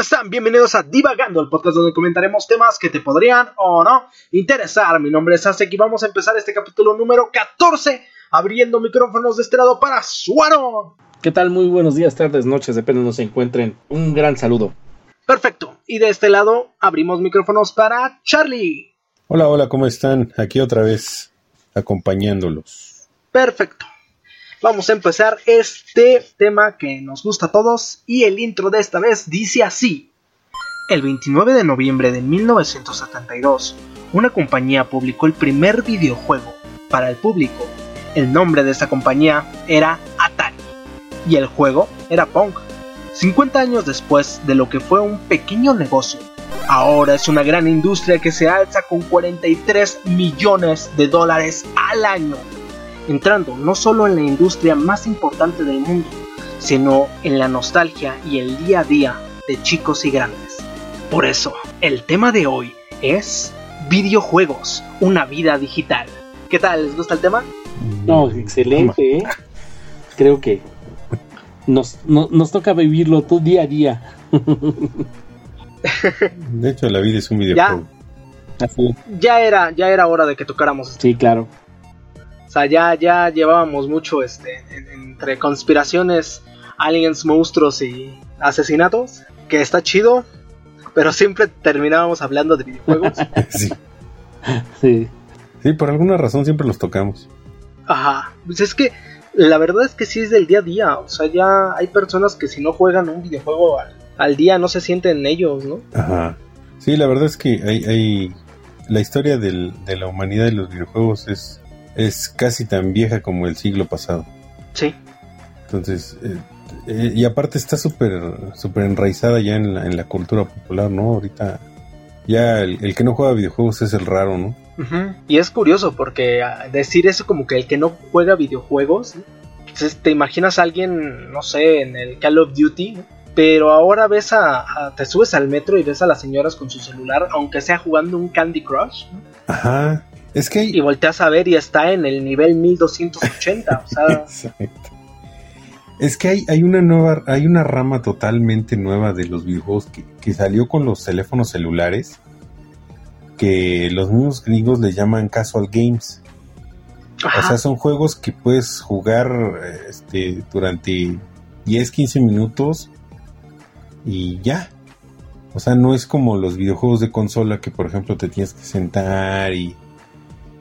¿Cómo están? Bienvenidos a Divagando, el podcast donde comentaremos temas que te podrían o no interesar. Mi nombre es Asek y vamos a empezar este capítulo número 14 abriendo micrófonos de este lado para Suaro. ¿Qué tal? Muy buenos días, tardes, noches, depende de donde se encuentren. Un gran saludo. Perfecto. Y de este lado abrimos micrófonos para Charlie. Hola, hola, ¿cómo están? Aquí otra vez acompañándolos. Perfecto. Vamos a empezar este tema que nos gusta a todos y el intro de esta vez dice así. El 29 de noviembre de 1972, una compañía publicó el primer videojuego para el público. El nombre de esta compañía era Atari y el juego era Pong. 50 años después de lo que fue un pequeño negocio, ahora es una gran industria que se alza con 43 millones de dólares al año entrando no solo en la industria más importante del mundo, sino en la nostalgia y el día a día de chicos y grandes. Por eso, el tema de hoy es videojuegos, una vida digital. ¿Qué tal? ¿Les gusta el tema? No, excelente. ¿eh? Creo que nos, nos toca vivirlo todo día a día. De hecho, la vida es un videojuego. Ya, ya era, ya era hora de que tocáramos. Esto. Sí, claro. O sea, ya, ya llevábamos mucho este, entre conspiraciones, aliens, monstruos y asesinatos, que está chido, pero siempre terminábamos hablando de videojuegos. sí. sí. Sí, por alguna razón siempre los tocamos. Ajá, pues es que la verdad es que sí es del día a día, o sea, ya hay personas que si no juegan un videojuego al, día no se sienten ellos, ¿no? Ajá. Sí, la verdad es que hay, hay la historia del, de la humanidad y los videojuegos es es casi tan vieja como el siglo pasado. Sí. Entonces, eh, eh, y aparte está súper super enraizada ya en la, en la cultura popular, ¿no? Ahorita ya el, que no juega videojuegos es el raro, ¿no? Y es curioso porque ah, decir eso como que el que no juega videojuegos, te imaginas a alguien, no sé, en el Call of Duty, pero ahora ves a, te subes al metro y ves a las señoras con su celular, aunque sea jugando un Candy Crush. Ajá. Es que Y volteas a ver y está en el nivel 1280. o sea... Es que hay, hay, una nueva, hay una rama totalmente nueva de los videojuegos que, salió con los teléfonos celulares, que los mismos gringos le llaman casual games. O sea, son juegos que puedes jugar este, durante 10, 15 minutos y ya. O sea, no es como los videojuegos de consola que, por ejemplo, te tienes que sentar y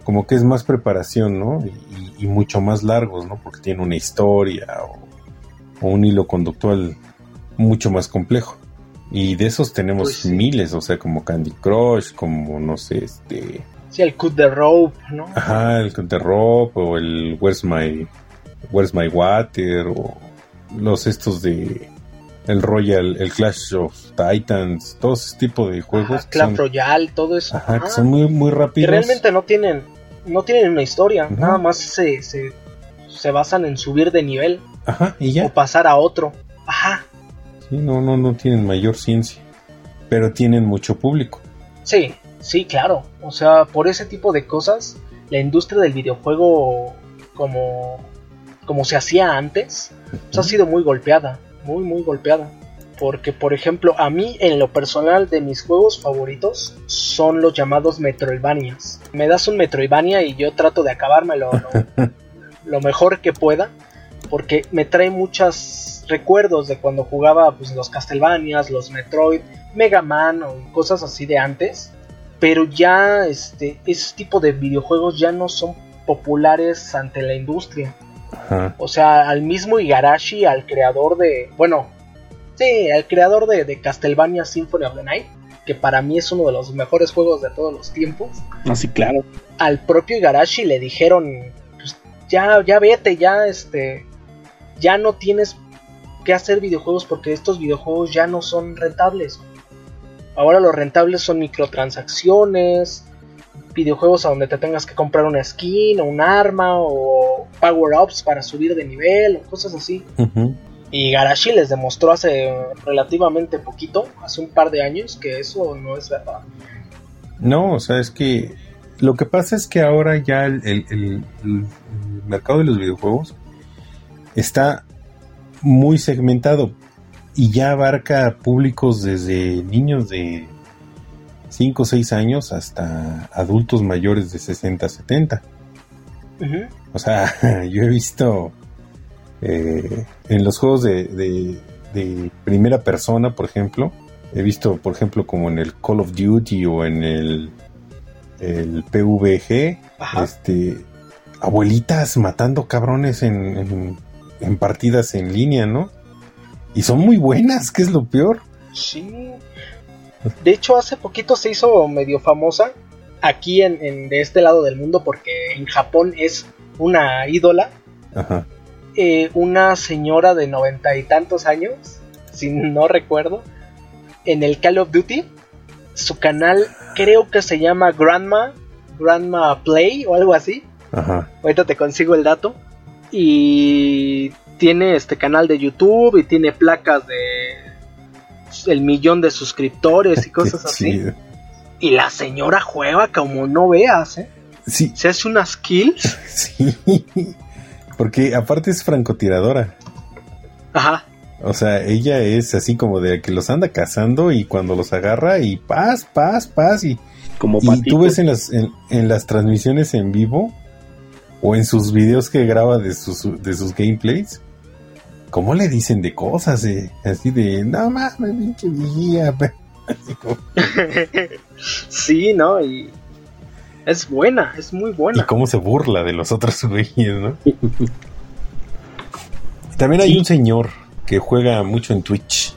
como que es más preparación, ¿no? Y, mucho más largos, ¿no? Porque tiene una historia o, un hilo conductual mucho más complejo. Y de esos tenemos pues miles, o sea, como Candy Crush, como, no sé, este... Sí, el Cut the Rope, ¿no? Ajá, el Cut the Rope, o el Where's My, Where's My Water, o los estos de el Royal, el Clash of Titans, todo ese tipo de juegos. Clash Royale, todo eso. Ajá, que son muy, muy rápidos. realmente no tienen no tienen una historia, nada más se, se, se, basan en subir de nivel. Ajá, y ya. O pasar a otro. Ajá. Sí, no, no, no tienen mayor ciencia, pero tienen mucho público. Sí, sí, claro. O sea, por ese tipo de cosas, la industria del videojuego, como, como se hacía antes, pues ha sido muy golpeada, muy, muy golpeada. Porque, por ejemplo, a mí en lo personal de mis juegos favoritos son los llamados Metroidvanias. Me das un Metroidvania y yo trato de acabármelo lo, lo mejor que pueda. Porque me trae muchos recuerdos de cuando jugaba pues, los Castlevanias, los Metroid, Mega Man o cosas así de antes. Pero ya este, ese tipo de videojuegos ya no son populares ante la industria. O sea, al mismo Igarashi, al creador de, bueno, Sí, el creador de, Castlevania Symphony of the Night, que para mí es uno de los mejores juegos de todos los tiempos. Así, ah, claro. Al propio Igarashi le dijeron, pues, ya, ya vete, ya, este, ya no tienes que hacer videojuegos porque estos videojuegos ya no son rentables. Ahora los rentables son microtransacciones, videojuegos a donde te tengas que comprar una skin o un arma o power-ups para subir de nivel o cosas así. Y Garashi les demostró hace relativamente poquito, hace un par de años, que eso no es verdad. No, o sea, es que lo que pasa es que ahora ya el, mercado de los videojuegos está muy segmentado. y ya abarca públicos desde niños de 5 o 6 años hasta adultos mayores de 60, 70. O sea, yo he visto eh, en los juegos de, de, primera persona, por ejemplo, he visto, por ejemplo, como en el Call of Duty o en el, el PVG, este, abuelitas matando cabrones en, en, partidas en línea, ¿no? Y son muy buenas, que es lo peor. Sí. De hecho, hace poquito se hizo medio famosa aquí en, de este lado del mundo porque en Japón es una ídola. Ajá. Eh, una señora de noventa y tantos años, si no recuerdo, en el Call of Duty. Su canal creo que se llama Grandma, Grandma Play o algo así. Ajá. Ahorita te consigo el dato. Y tiene este canal de YouTube y tiene placas de el millón de suscriptores y cosas así. Y la señora juega como no veas, ¿eh? Sí. Se hace unas kills. Sí. Porque aparte es francotiradora. Ajá. O sea, ella es así como de que los anda cazando y cuando los agarra y paz, paz, paz y... Como y tú ves en las, en, las transmisiones en vivo o en sus videos que graba de sus, de sus gameplays, ¿cómo le dicen de cosas? Eh? Así de, no mames, pinche guía. sí, ¿no? Y es buena, es muy buena. Y cómo se burla de los otros güeyes, ¿no? También hay un señor que juega mucho en Twitch.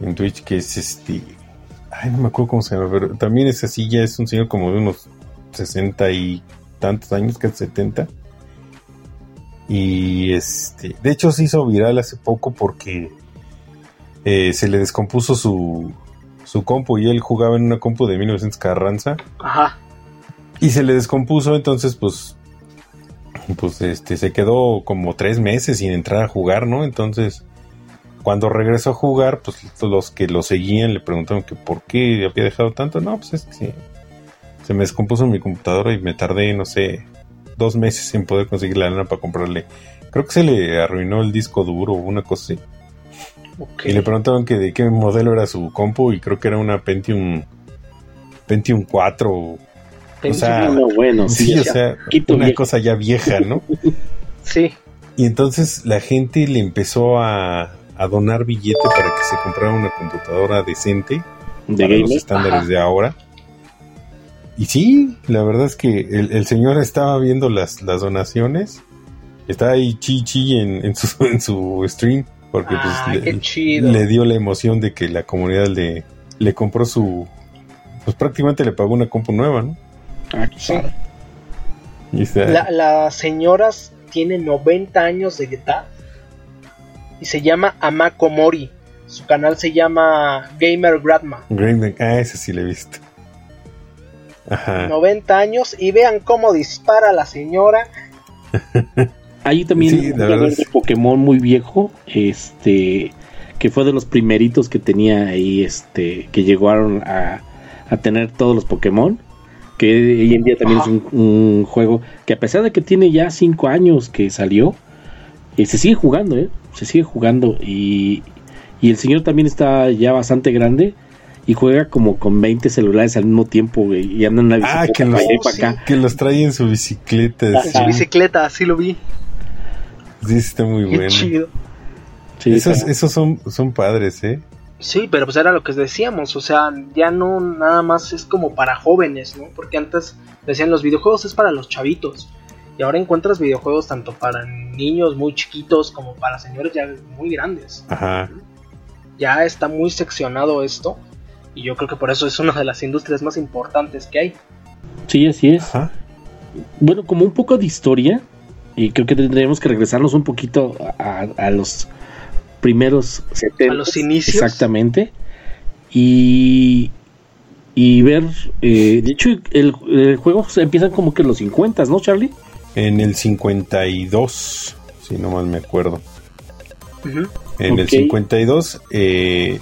En Twitch que es este... Ay, no me acuerdo cómo se llama, pero también es así, ya es un señor como de unos 60 y tantos años, casi 70. Y este, de hecho se hizo viral hace poco porque eh, se le descompuso su, su compu y él jugaba en una compu de 1900 Carranza. Ajá. Y se le descompuso, entonces pues pues este se quedó como tres meses sin entrar a jugar, ¿no? Entonces cuando regresó a jugar, pues los que lo seguían le preguntaron que por qué había dejado tanto. No, pues es que se me descompuso mi computadora y me tardé, no sé, dos meses en poder conseguir la lana para comprarle. Creo que se le arruinó el disco duro o una cosa así. Y le preguntaron que de qué modelo era su compu y creo que era una Pentium Pentium 4. o sea, bueno, sí, o sea, una cosa ya vieja, ¿no? sí. Y entonces la gente le empezó a, a donar billete para que se comprara una computadora decente de los estándares de ahora. Y sí, la verdad es que el, señor estaba viendo las, las donaciones. Estaba ahí chi chi en, en, su, en su stream. Porque pues le, le, dio la emoción de que la comunidad le, le compró su. Pues prácticamente le pagó una compu nueva, ¿no? Ah, sí. La, la señora tiene 90 años de edad y se llama Amako Mori. Su canal se llama Gamer Grandma. ah, ese sí le he visto. 90 años y vean cómo dispara la señora. Ahí también un de Pokémon muy viejo, este que fue de los primeritos que tenía ahí, este, que llegaron a, a tener todos los Pokémon, que hoy en día también es un, juego que a pesar de que tiene ya 5 años que salió, eh, se sigue jugando, ¿eh? se sigue jugando y, y el señor también está ya bastante grande y juega como con 20 celulares al mismo tiempo, y anda en una ah, bicicleta ah, que, los, acá. que los trae en su bicicleta. En su bicicleta, así lo vi. Sí, está muy bueno. Chido. esos, esos son, son padres, ¿eh? Sí, pero pues era lo que decíamos, o sea, ya no nada más es como para jóvenes, ¿no? Porque antes decían los videojuegos es para los chavitos. Y ahora encuentras videojuegos tanto para niños muy chiquitos como para señores ya muy grandes. Ajá. Ya está muy seccionado esto. Y yo creo que por eso es una de las industrias más importantes que hay. Sí, así es. Bueno, como un poco de historia, y creo que tendríamos que regresarnos un poquito a, los primeros 70. A los inicios. Exactamente. Y, y ver, eh, de hecho, el, el, juego se empieza como que en los 50, ¿no, Charlie? En el 52, si no mal me acuerdo. En el 52, eh,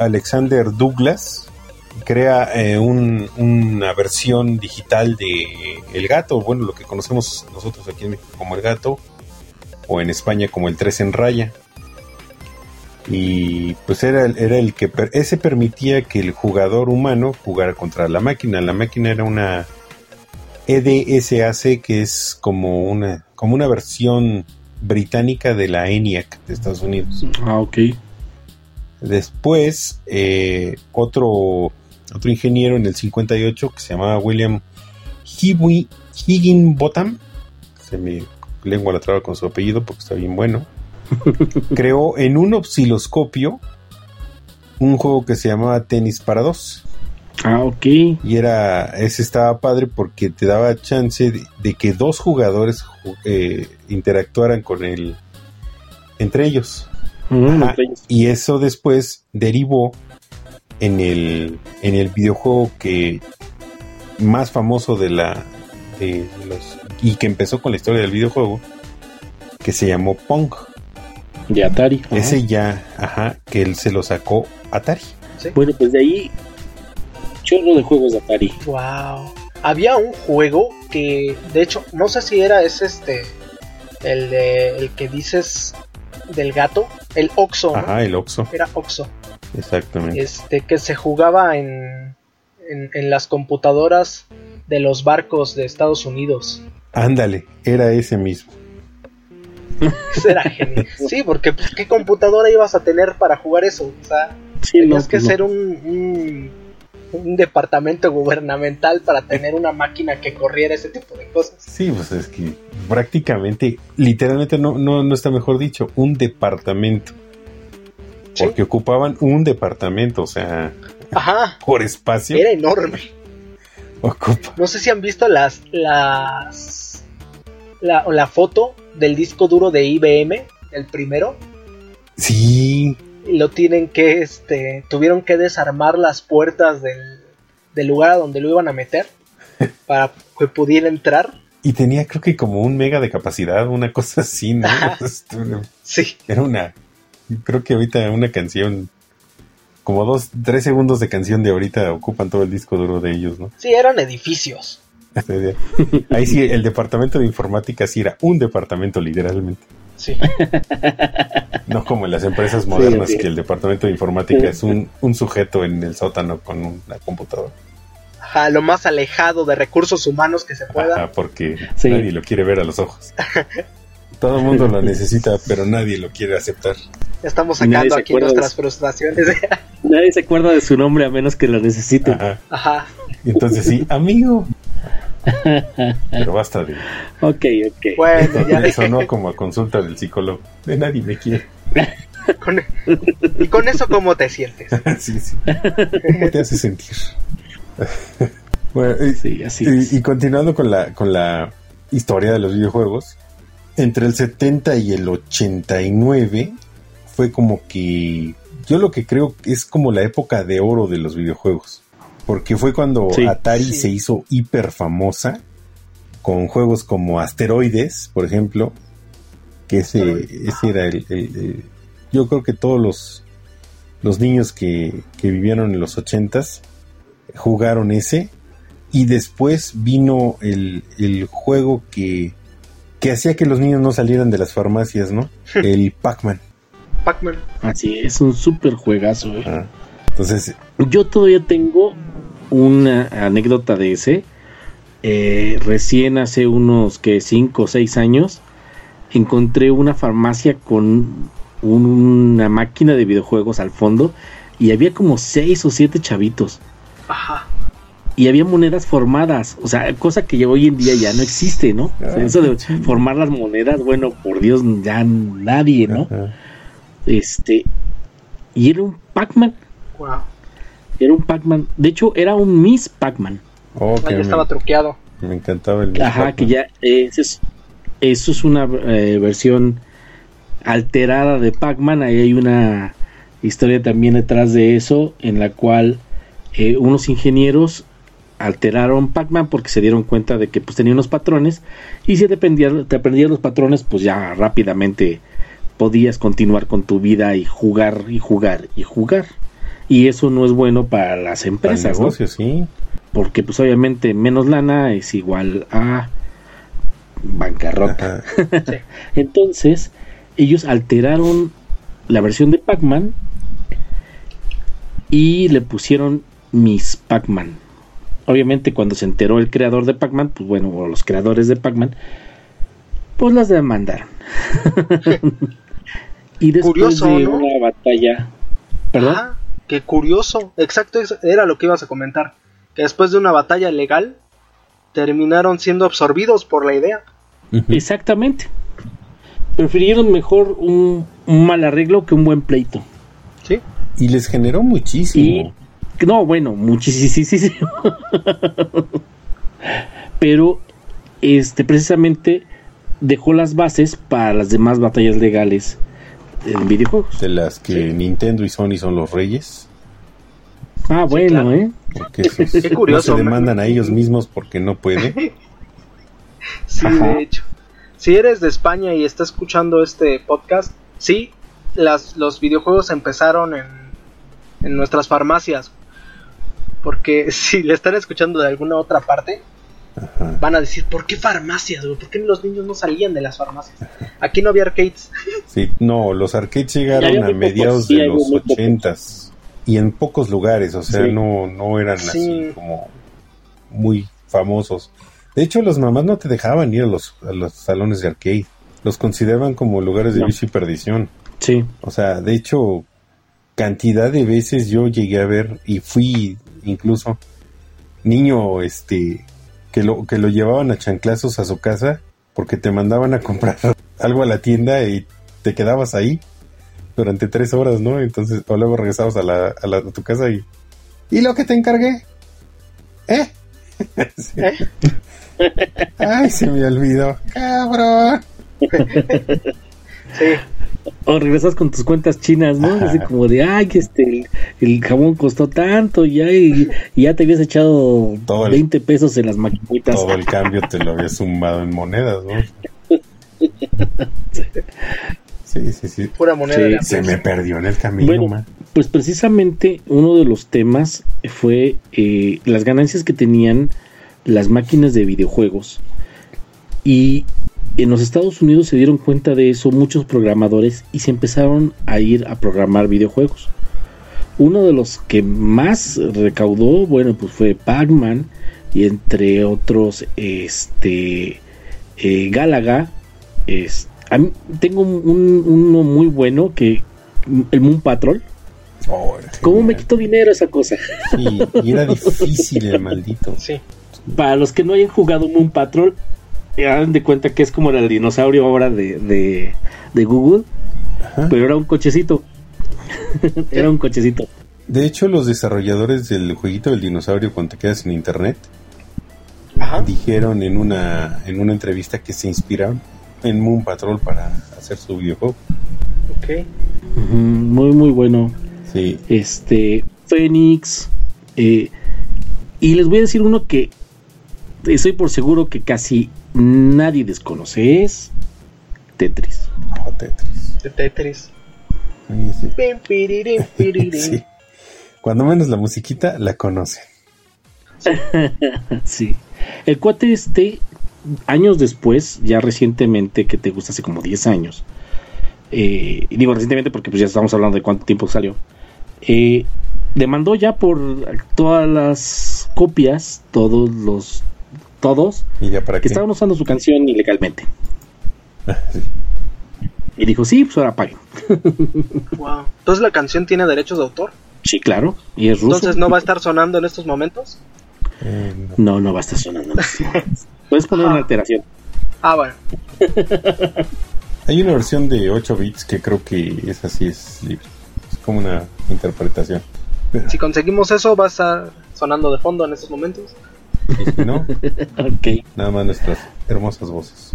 Alexander Douglas crea eh, una versión digital de El Gato, bueno, lo que conocemos nosotros aquí en México como El Gato, o en España como El 3 en Raya. y pues era, era el que ese permitía que el jugador humano jugara contra la máquina. La máquina era una EDSAC que es como una como una versión británica de la ENIAC de Estados Unidos. Ah, ok. Después, eh, otro, otro ingeniero en el 58 que se llamaba William Higginbotham, se me lengua la traba con su apellido porque está bien bueno, creó en un osciloscopio un juego que se llamaba Tenis para dos. Ah, ok. Y era, ese estaba padre porque te daba chance de, que dos jugadores eh, interactuaran con él entre ellos. Y eso después derivó en el, en el videojuego que más famoso de la de los y que empezó con la historia del videojuego que se llamó Pong de Atari ese ya ajá que él se lo sacó Atari bueno pues de ahí chorro de juegos de Atari wow había un juego que de hecho no sé si era ese este el de el que dices del gato, el Oxo. Ajá, el Oxo. Era Oxo. Exactamente. Este, que se jugaba en, en, las computadoras de los barcos de Estados Unidos. Ándale, era ese mismo. era genial. Sí, porque pues, ¿qué computadora ibas a tener para jugar eso? O sea, tenías que ser un un departamento gubernamental para tener una máquina que corriera ese tipo de cosas. Sí, pues es que prácticamente, literalmente no, no, está mejor dicho, un departamento. Porque ocupaban un departamento, o sea, Ajá, por espacio. Era enorme. No sé si han visto las, las, la, la foto del disco duro de IBM, el primero. Sí lo tienen que, este, tuvieron que desarmar las puertas del, del lugar a donde lo iban a meter para que pudiera entrar. Y tenía creo que como un mega de capacidad, una cosa así, ¿no? sí. Era una, creo que ahorita una canción, como dos, tres segundos de canción de ahorita ocupan todo el disco duro de ellos, ¿no? Sí, eran edificios. Ahí sí, el departamento de informática sí era un departamento literalmente. Sí. No como en las empresas modernas que el departamento de informática es un, sujeto en el sótano con una computadora. Ajá, lo más alejado de recursos humanos que se pueda. Ajá, porque nadie lo quiere ver a los ojos. Todo el mundo lo necesita, pero nadie lo quiere aceptar. Estamos sacando aquí nuestras frustraciones. nadie se acuerda de su nombre a menos que lo necesite. Ajá. Ajá. Entonces sí, amigo, pero basta de. Ok, ok. Bueno, ya. Eso no como a consulta del psicólogo. De nadie me quiere. ¿Y con eso cómo te sientes? sí, sí. ¿Cómo te hace sentir? bueno, y, sí, así y, continuando con la, con la historia de los videojuegos, entre el 70 y el 89 fue como que yo lo que creo es como la época de oro de los videojuegos porque fue cuando Atari se hizo hiper famosa con juegos como Asteroides, por ejemplo, que ese, ese era el, Yo creo que todos los, los niños que, que vivieron en los ochentas jugaron ese y después vino el, el juego que, que hacía que los niños no salieran de las farmacias, ¿no? El Pac-Man. Pac-Man. Así es, un súper juegazo. ¿eh? Ah, entonces, yo todavía tengo una anécdota de ese. Eh, recién hace unos que 5 o 6 años encontré una farmacia con una máquina de videojuegos al fondo y había como 6 o 7 chavitos. Y había monedas formadas, o sea, cosa que hoy en día ya no existe, ¿no? Eso de formar las monedas, bueno, por Dios, ya nadie, ¿no? Este, y era un Pac-Man. Era un Pac-Man. De hecho, era un Miss Pac-Man. Oh, que estaba truqueado. Me encantaba el Miss Ajá, que ya. Eh, eso, es, una eh, versión alterada de Pac-Man. Ahí hay una historia también detrás de eso, en la cual eh, unos ingenieros alteraron Pac-Man porque se dieron cuenta de que pues tenía unos patrones y si te, te aprendías los patrones pues ya rápidamente podías continuar con tu vida y jugar y jugar y jugar y eso no es bueno para las empresas. sí. Porque pues obviamente menos lana es igual a bancarrota. Entonces, ellos alteraron la versión de Pac-Man y le pusieron Miss Pac-Man. Obviamente cuando se enteró el creador de Pac-Man, pues bueno, o los creadores de Pac-Man, pues las demandaron. y después de una batalla... ¿Perdón? qué curioso. Exacto, era lo que ibas a comentar. Que después de una batalla legal, terminaron siendo absorbidos por la idea. Exactamente. Prefirieron mejor un, mal arreglo que un buen pleito. Sí. Y les generó muchísimo. No, bueno, muchísimo. Pero este precisamente dejó las bases para las demás batallas legales en videojuegos. De las que Nintendo y Sony son los reyes. Ah, bueno, ¿eh? Porque no se demandan a ellos mismos porque no pueden. sí, de hecho. Si eres de España y estás escuchando este podcast, sí, las, los videojuegos empezaron en, en nuestras farmacias. Porque si le están escuchando de alguna otra parte, van a decir, ¿por qué farmacias? ¿Por qué los niños no salían de las farmacias? Aquí no había arcades. Sí, no, los arcades llegaron a mediados de los ochentas y en pocos lugares, o sea, no, no eran así como muy famosos. De hecho, las mamás no te dejaban ir a los, a los salones de arcade. Los consideraban como lugares de vicio y perdición. Sí. O sea, de hecho, cantidad de veces yo llegué a ver y fui incluso niño este que lo que lo llevaban a chanclazos a su casa porque te mandaban a comprar algo a la tienda y te quedabas ahí durante tres horas, ¿no? Entonces, o luego regresabas a, la, a, la, a tu casa y... ¿Y lo que te encargué? ¿Eh? ¿Eh? Ay, se me olvidó. Cabrón. sí. O regresas con tus cuentas chinas, ¿no? Así como de, ay, que este, el, jabón costó tanto ya, y, ya te habías echado 20 pesos en las maquinitas. Todo el cambio te lo habías sumado en monedas, ¿no? Sí, sí, sí. Pura moneda. se me perdió en el camino. pues precisamente uno de los temas fue eh, las ganancias que tenían las máquinas de videojuegos. Y en los Estados Unidos se dieron cuenta de eso muchos programadores y se empezaron a ir a programar videojuegos. Uno de los que más recaudó, bueno, pues fue Pac-Man y entre otros, este, eh, Galaga, este, tengo un, uno muy bueno que el Moon Patrol. Oh, ¿Cómo me quito dinero esa cosa? y era difícil el maldito. Sí. Para los que no hayan jugado Moon Patrol, hagan de cuenta que es como el dinosaurio ahora de, de, Google, pero era un cochecito. era un cochecito. De hecho, los desarrolladores del jueguito del dinosaurio cuando te quedas en internet dijeron en una en una entrevista que se inspiraron en Moon Patrol para hacer su videojuego. Ok. muy, muy bueno. Sí. Este, Phoenix. Eh, y les voy a decir uno que estoy por seguro que casi nadie desconoce. Es Tetris. Oh, Tetris. De Tetris. Sí. Cuando menos la musiquita la conoce. sí. El cuate este años después, ya recientemente, que te gusta hace como 10 años, eh, digo recientemente porque pues ya estamos hablando de cuánto tiempo salió, eh, demandó ya por todas las copias, todos los, todos, que estaban usando su canción ilegalmente. Y dijo, sí, pues ahora paguen. wow. Entonces la canción tiene derechos de autor. Sí, claro, y es ruso. Entonces no va a estar sonando en estos momentos. Eh, no. no. va a estar sonando. Puedes poner una alteración. Ah, bueno. Hay una versión de 8 bits que creo que esa sí es libre. Es como una interpretación. Si conseguimos eso, va a estar sonando de fondo en estos momentos. Y si no, okay. nada más nuestras hermosas voces.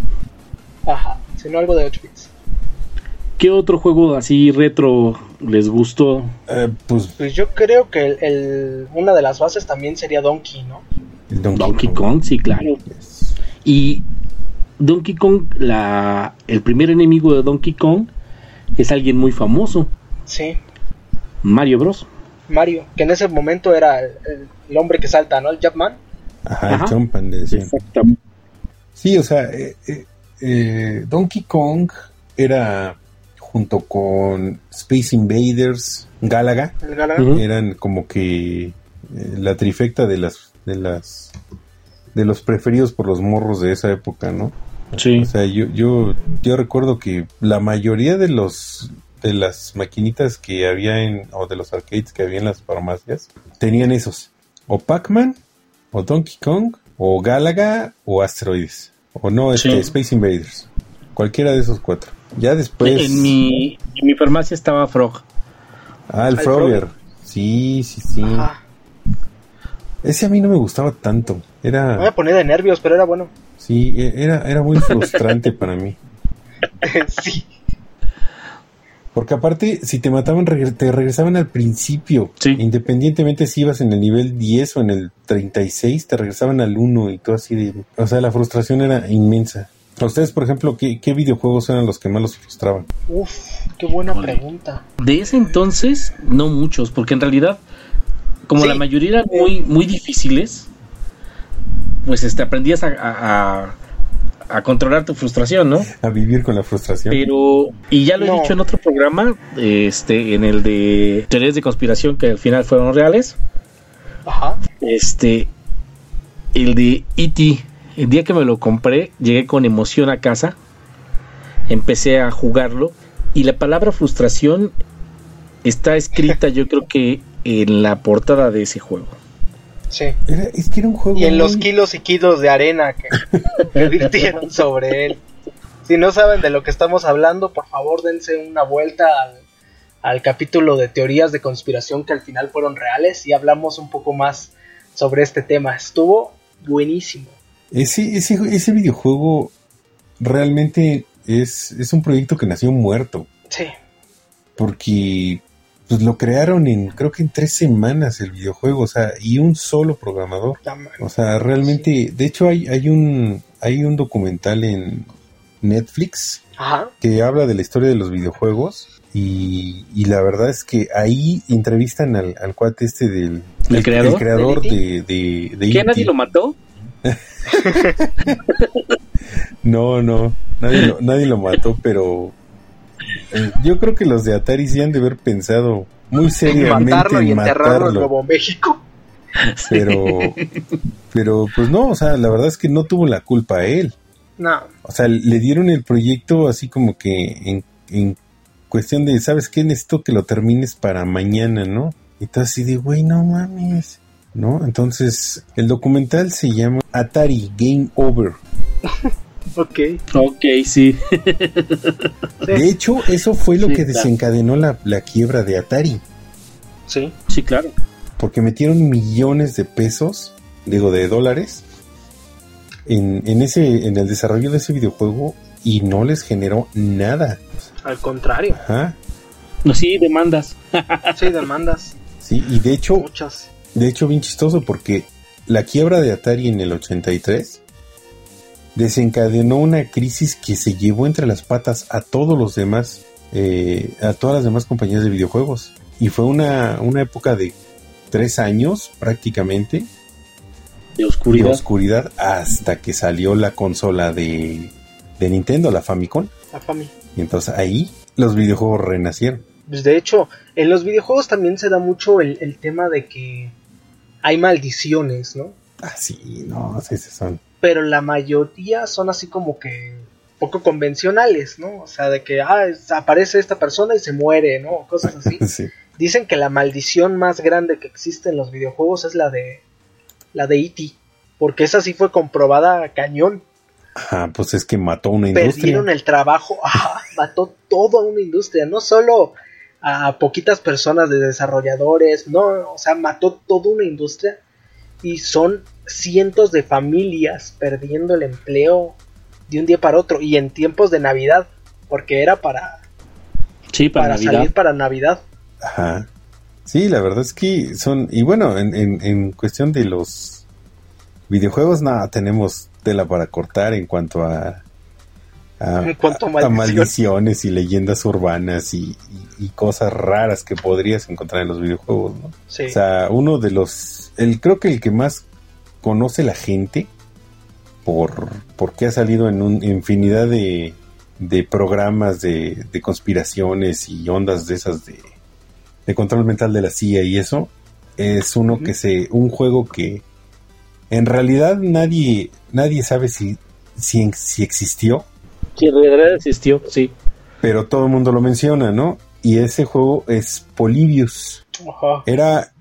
Ajá, si no algo de 8 bits. ¿Qué otro juego así retro les gustó? Eh, pues, pues, yo creo que el, una de las bases también sería Donkey, ¿no? Donkey, Kong. sí, claro. Y Donkey Kong, la, el primer enemigo de Donkey Kong es alguien muy famoso. Sí. Mario Bros. Mario, que en ese momento era el, hombre que salta, ¿no? El Jumpman. Ajá, el Jumpman de Exactamente. Sí, o sea, eh, eh, eh, Donkey Kong era junto con Space Invaders, Galaga, eran como que eh, la trifecta de las de las de los preferidos por los morros de esa época, ¿no? Sí. O sea, yo yo yo recuerdo que la mayoría de los de las maquinitas que había en o de los arcades que había en las farmacias tenían esos, o Pac-Man, o Donkey Kong, o Galaga o Asteroides, o no, este, Space Invaders. Cualquiera de esos cuatro. Ya después. En mi, en mi farmacia estaba Frog. Ah, el Frogger. Sí, sí, sí. Ese a mí no me gustaba tanto. Era. Me voy a poner de nervios, pero era bueno. Sí, e, era, era muy frustrante para mí. sí. Porque aparte, si te mataban, te regresaban al principio. Sí. Independientemente si ibas en el nivel 10 o en el 36, te regresaban al 1 y todo así de... O sea, la frustración era inmensa. ¿A ustedes, por ejemplo, qué, videojuegos eran los que más los frustraban? Uf, qué buena pregunta. De ese entonces, no muchos, porque en realidad, como la mayoría eran muy, muy difíciles, pues este, aprendías a, a, controlar tu frustración, ¿no? A vivir con la frustración. Pero, y ya lo he dicho en otro programa, este, en el de teorías de conspiración que al final fueron reales. Ajá. Este, el de E.T., el día que me lo compré, llegué con emoción a casa, empecé a jugarlo y la palabra frustración está escrita yo creo que en la portada de ese juego. Sí. es que era un juego. Y en los kilos y kilos de arena que, virtieron sobre él. Si no saben de lo que estamos hablando, por favor dense una vuelta al, al capítulo de teorías de conspiración que al final fueron reales y hablamos un poco más sobre este tema. Estuvo buenísimo. Ese, ese, ese videojuego realmente es, es un proyecto que nació muerto. Sí. Porque pues lo crearon en, creo que en tres semanas el videojuego, o sea, y un solo programador. O sea, realmente, de hecho hay, hay un, hay un documental en Netflix que habla de la historia de los videojuegos y, y la verdad es que ahí entrevistan al, al cuate este del ¿El, creador, creador de, de, de, ¿Qué nadie lo mató? no, no, nadie lo, nadie lo mató, pero yo creo que los de Atari sí han de haber pensado muy seriamente matarlo y enterrarlo en Nuevo México. Pero, pero pues no, o sea, la verdad es que no tuvo la culpa a él. No. O sea, le dieron el proyecto así como que en, en cuestión de, ¿sabes qué? Necesito que lo termines para mañana, ¿no? Y todo así de, güey, no mames. ¿no? Entonces, el documental se llama Atari Game Over. ok. Ok, sí. de hecho, eso fue lo que desencadenó la, quiebra de Atari. Sí, sí, claro. Porque metieron millones de pesos, digo, de dólares, en, en, ese, en el desarrollo de ese videojuego y no les generó nada. Al contrario. Ajá. No, sí, demandas. sí, demandas. Sí, y de hecho, Muchas. De hecho, bien chistoso porque la quiebra de Atari en el 83 desencadenó una crisis que se llevó entre las patas a todos los demás, eh, a todas las demás compañías de videojuegos. Y fue una, una época de tres años prácticamente. De oscuridad. De oscuridad hasta que salió la consola de, de Nintendo, la Famicom. La Famicom. Y entonces ahí los videojuegos renacieron. Pues de hecho, en los videojuegos también se da mucho el tema de que hay maldiciones, ¿no? Ah, sí, no, sí, sí son. Pero la mayoría son así como que poco convencionales, ¿no? O sea, de que ah, aparece esta persona y se muere, ¿no? Cosas así. sí. Dicen que la maldición más grande que existe en los videojuegos es la de la de E.T. Porque esa sí fue comprobada a cañón. Ah, pues es que mató una industria. Perdieron el trabajo, mató toda una industria, no solo a poquitas personas de desarrolladores, no, o sea, mató toda una industria y son cientos de familias perdiendo el empleo de un día para otro y en tiempos de Navidad, porque era para sí, para, salir para Navidad. Ajá. Sí, la verdad es que son y bueno, en, en, en cuestión de los videojuegos nada, tenemos tela para cortar en cuanto a a, maldiciones y leyendas urbanas y, cosas raras que podrías encontrar en los videojuegos, ¿no? O sea, uno de los, el creo que el que más conoce la gente por porque ha salido en una infinidad de, de programas de, de, conspiraciones y ondas de esas de, de, control mental de la CIA y eso, es uno que se, un juego que en realidad nadie, nadie sabe si, si, si existió. Sí, en realidad existió, sí. Pero todo el mundo lo menciona, ¿no? Y ese juego es Polybius. Era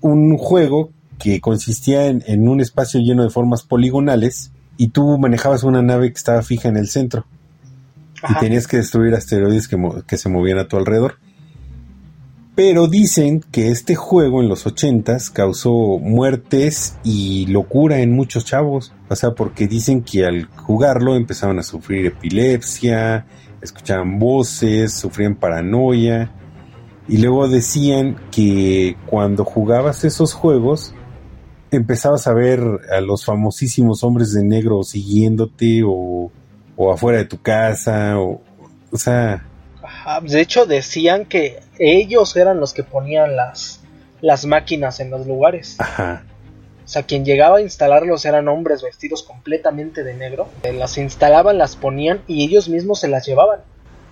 un juego que consistía en, en, un espacio lleno de formas poligonales y tú manejabas una nave que estaba fija en el centro. Y tenías que destruir asteroides que, que se movían a tu alrededor. Pero dicen que este juego en los ochentas causó muertes y locura en muchos chavos. O sea, porque dicen que al jugarlo empezaban a sufrir epilepsia, escuchaban voces, sufrían paranoia. Y luego decían que cuando jugabas esos juegos, empezabas a ver a los famosísimos hombres de negro siguiéndote o, o afuera de tu casa, o, o sea, de hecho, decían que ellos eran los que ponían las, las máquinas en los lugares. Ajá. O sea, quien llegaba a instalarlos eran hombres vestidos completamente de negro. Las instalaban, las ponían y ellos mismos se las llevaban.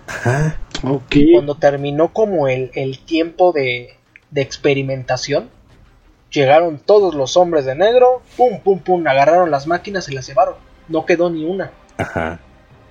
Ajá. Ok. Cuando terminó como el, el tiempo de, de experimentación, llegaron todos los hombres de negro, pum, pum, pum, agarraron las máquinas y las llevaron. No quedó ni una. Ajá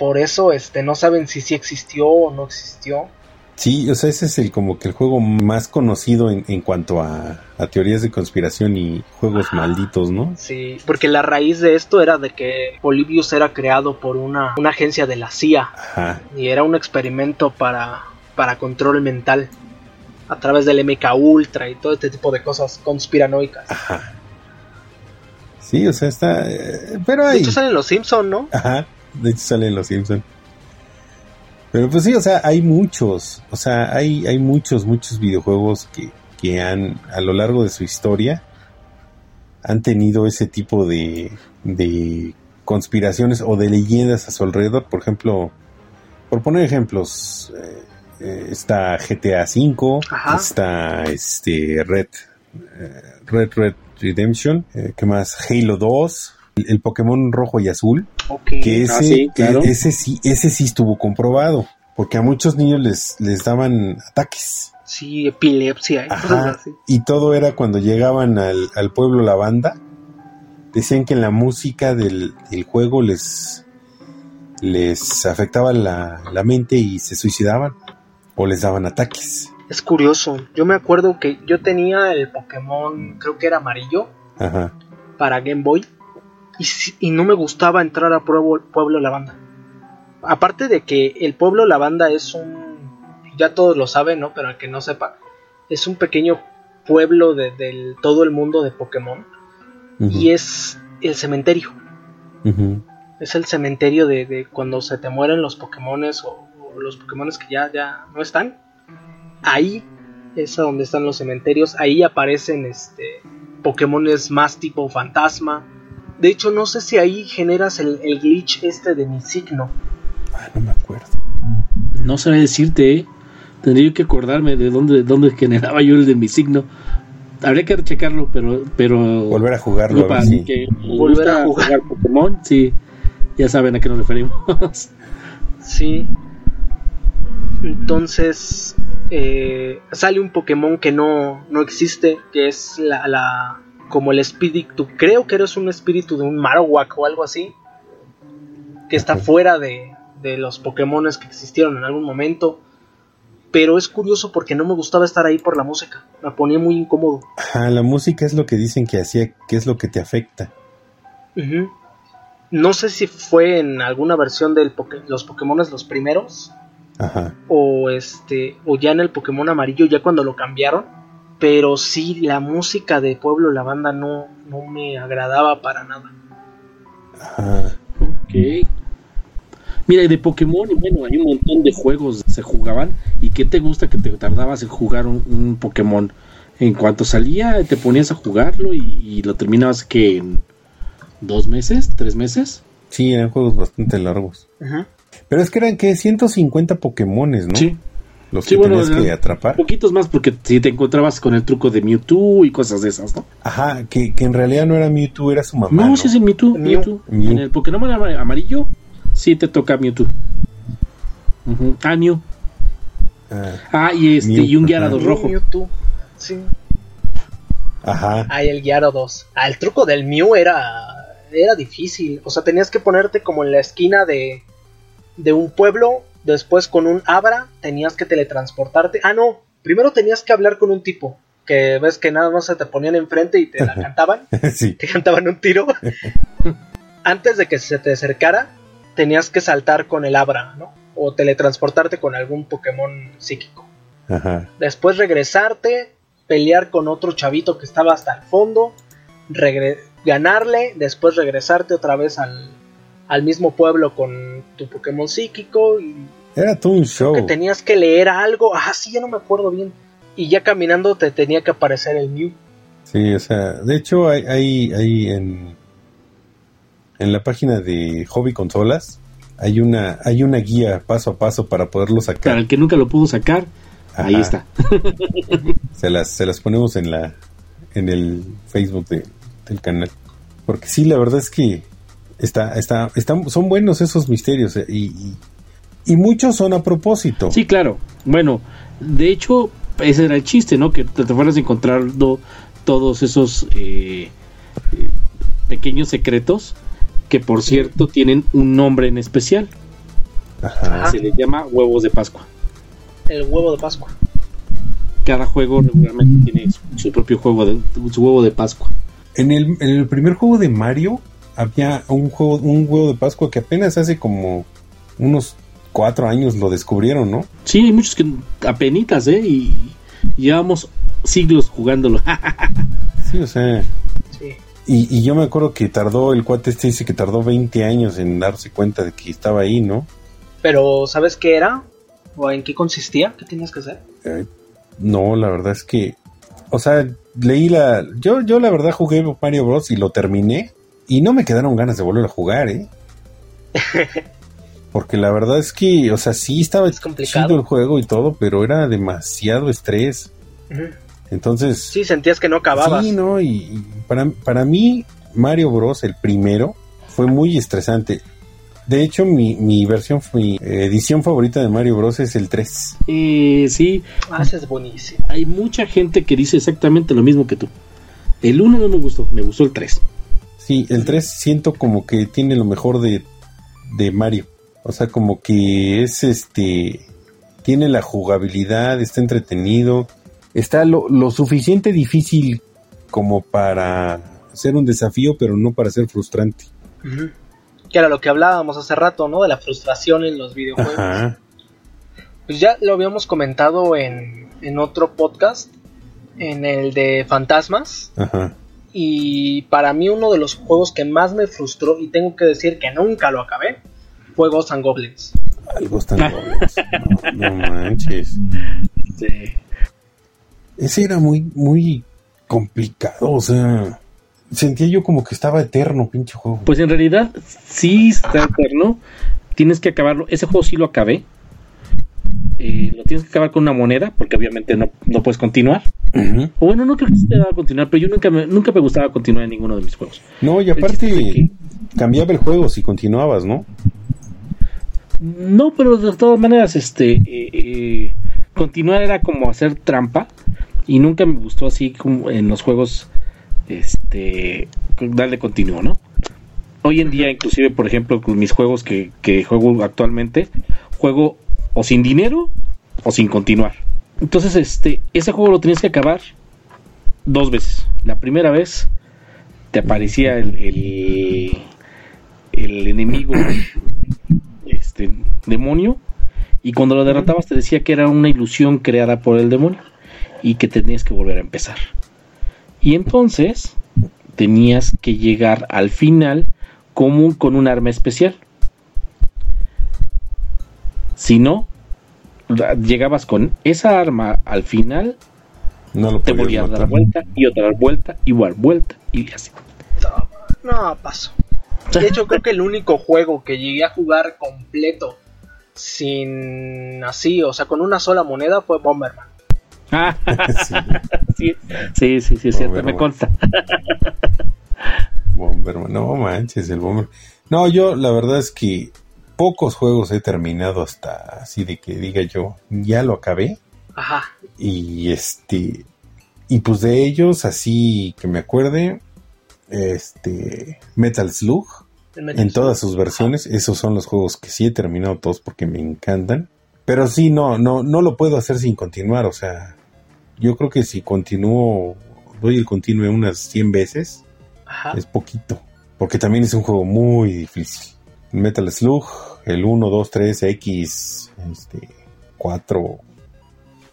por eso este no saben si sí existió o no existió. Sí, o sea, ese es el como que el juego más conocido en, en cuanto a, teorías de conspiración y juegos malditos, ¿no? Sí, porque la raíz de esto era de que Polybius era creado por una, una agencia de la CIA Ajá. y era un experimento para, para control mental a través del MK Ultra y todo este tipo de cosas conspiranoicas. Ajá. Sí, o sea, está... Eh, pero hay... De hecho salen los Simpson, ¿no? Ajá. De hecho sale en Los Simpson. Pero pues sí, o sea, hay muchos, o sea, hay, hay muchos, muchos videojuegos que, que han, a lo largo de su historia, han tenido ese tipo de, de conspiraciones o de leyendas a su alrededor. Por ejemplo, por poner ejemplos, eh, eh, está GTA V, está este Red, eh, Red Red Redemption, ¿qué más? Halo 2, el, Pokémon rojo y azul, que ese, ah, sí, ese sí, ese sí estuvo comprobado, porque a muchos niños les, les daban ataques. Sí, epilepsia. Y todo era cuando llegaban al, al, pueblo la banda, decían que en la música del, juego les, les afectaba la, la mente y se suicidaban o les daban ataques. Es curioso, yo me acuerdo que yo tenía el Pokémon, creo que era amarillo, Ajá. para Game Boy y, no me gustaba entrar a Pueblo, Pueblo Lavanda. Aparte de que el Pueblo Lavanda es un, ya todos lo saben, ¿no? Pero al que no sepa, es un pequeño pueblo de, todo el mundo de Pokémon y es el cementerio. Es el cementerio de, cuando se te mueren los Pokémones o, los Pokémones que ya, ya no están. Ahí es donde están los cementerios. Ahí aparecen este Pokémones más tipo fantasma de hecho, no sé si ahí generas el, glitch este de mi signo. Ah, no me acuerdo. No sabía decirte, ¿eh? Tendría que acordarme de dónde, dónde generaba yo el de mi signo. Habría que checarlo, pero, pero volver a jugarlo. para que volver a jugar. Pokémon, sí, ya saben a qué nos referimos. sí. Entonces eh, sale un Pokémon que no, no existe, que es la, la, como el espíritu, creo que eres un espíritu de un Marowak o algo así, que está fuera de, de los Pokémon que existieron en algún momento. Pero es curioso porque no me gustaba estar ahí por la música, me ponía muy incómodo. la música es lo que dicen que hacía, que es lo que te afecta. No sé si fue en alguna versión de los Pokémon los primeros. O este. O ya en el Pokémon amarillo, ya cuando lo cambiaron pero sí la música de Pueblo La Banda no, no me agradaba para nada. Ah, ok. Mira, de Pokémon, bueno, hay un montón de juegos se jugaban. ¿Y qué te gusta que te tardabas en jugar un, Pokémon? En cuanto salía, te ponías a jugarlo y, lo terminabas que en dos meses, tres meses. Sí, eran juegos bastante largos. Pero es que eran que 150 Pokémones, ¿no? Sí los que tenías que atrapar. Poquitos más, porque si te encontrabas con el truco de Mewtwo y cosas de esas, ¿no? Ajá, que, en realidad no era Mewtwo, era su mamá. No, ¿no? sí es el Mewtwo, Mewtwo. En el Pokémon amarillo, sí te toca Mewtwo. Ah, Mew. Ah, ah, y este, y un Gyarados rojo. Mewtwo. Sí. Ajá. Ah, el Gyarados. Ah, el truco del Mew era era difícil. O sea, tenías que ponerte como en la esquina de, de un pueblo. Después con un Abra tenías que teletransportarte. Ah, no. Primero tenías que hablar con un tipo. Que ves que nada más se te ponían enfrente y te la cantaban. sí. Te cantaban un tiro. Antes de que se te acercara, tenías que saltar con el Abra, ¿no? O teletransportarte con algún Pokémon psíquico. Ajá. Después regresarte, pelear con otro chavito que estaba hasta el fondo, ganarle, después regresarte otra vez al, al mismo pueblo con tu Pokémon psíquico. Y Era todo un show. Que tenías que leer algo. Ah, sí, ya no me acuerdo bien. Y ya caminando te tenía que aparecer el Mew. Sí, o sea, de hecho hay, hay, hay en, en la página de Hobby Consolas hay una, hay una guía paso a paso para poderlo sacar. Para el que nunca lo pudo sacar, ahí está. se las, se las ponemos en la, en el Facebook de, del canal. Porque sí, la verdad es que está, está, están, son buenos esos misterios eh, y, y, muchos son a propósito. Sí, claro. Bueno, de hecho, ese era el chiste, ¿no? Que te, fueras encontrando todos esos eh, pequeños secretos que, por cierto, tienen un nombre en especial. Se le llama huevos de Pascua. El huevo de Pascua. Cada juego regularmente tiene su, propio juego de, su huevo de Pascua. En el, primer juego de Mario había un juego, un huevo de Pascua que apenas hace como unos cuatro años lo descubrieron, ¿no? Sí, hay muchos que apenitas, ¿eh? Y llevamos siglos jugándolo. sí, o sea. Sí. Y, y, yo me acuerdo que tardó, el cuate este dice que tardó 20 años en darse cuenta de que estaba ahí, ¿no? Pero, ¿sabes qué era? ¿O en qué consistía? ¿Qué tenías que hacer? no, la verdad es que, o sea, leí la. Yo, yo la verdad jugué Mario Bros. y lo terminé. Y no me quedaron ganas de volver a jugar, ¿eh? Porque la verdad es que, o sea, sí estaba chido el juego y todo, pero era demasiado estrés. Entonces. Sí, sentías que no acababas. Sí, ¿no? Y, para, para mí, Mario Bros., el primero, fue muy estresante. De hecho, mi, mi versión, mi edición favorita de Mario Bros. es el 3. Eh, sí. Ah, es buenísimo. Hay mucha gente que dice exactamente lo mismo que tú. El 1 no me gustó, me gustó el 3. Sí, el 3 siento como que tiene lo mejor de, de Mario. O sea, como que es este. Tiene la jugabilidad, está entretenido. Está lo, lo suficiente difícil como para ser un desafío, pero no para ser frustrante que era lo que hablábamos hace rato, ¿no? De la frustración en los videojuegos. Pues ya lo habíamos comentado en, en otro podcast, en el de Fantasmas. Ajá. Y para mí uno de los juegos que más me frustró, y tengo que decir que nunca lo acabé, fue Ghost and Goblins. Ghost and Goblins. No, manches. Sí. Ese era muy, muy complicado, o sea sentía yo como que estaba eterno, pinche juego. Pues en realidad sí está eterno. Tienes que acabarlo. Ese juego sí lo acabé. Eh, lo tienes que acabar con una moneda, porque obviamente no, no puedes continuar. O bueno, no creo que se te va a continuar, pero yo nunca me, nunca me gustaba continuar en ninguno de mis juegos. No, y aparte cambiaba el juego si continuabas, ¿no? No, pero de todas maneras, este, eh, eh, continuar era como hacer trampa y nunca me gustó así como en los juegos este, darle continuo, ¿no? Hoy en día, inclusive, por ejemplo, con mis juegos que, juego actualmente, juego o sin dinero o sin continuar. Entonces, este, ese juego lo tienes que acabar dos veces. La primera vez te aparecía el, el, enemigo, este demonio, y cuando lo derrotabas te decía que era una ilusión creada por el demonio y que tenías que volver a empezar. Y entonces tenías que llegar al final como con un arma especial. Si no, llegabas con esa arma al final, no te volvías a dar vuelta y otra vuelta, igual vuelta y así. No, paso. De hecho, creo que el único juego que llegué a jugar completo sin así, o sea, con una sola moneda fue Bomberman. sí. sí, sí, sí, es cierto, me consta. Bomberman, no manches, el Bomberman. No, yo la verdad es que pocos juegos he terminado hasta así de que diga yo, ya lo acabé. Ajá. Y este, y pues de ellos, así que me acuerde, este, Metal Slug, en todas sus versiones, esos son los juegos que sí he terminado todos porque me encantan. Pero sí, no, no, no lo puedo hacer sin continuar, o sea, yo creo que si continúo, doy el continuo unas 100 veces, es poquito, porque también es un juego muy difícil. Metal Slug, el 1, 2, 3, X, este, 4,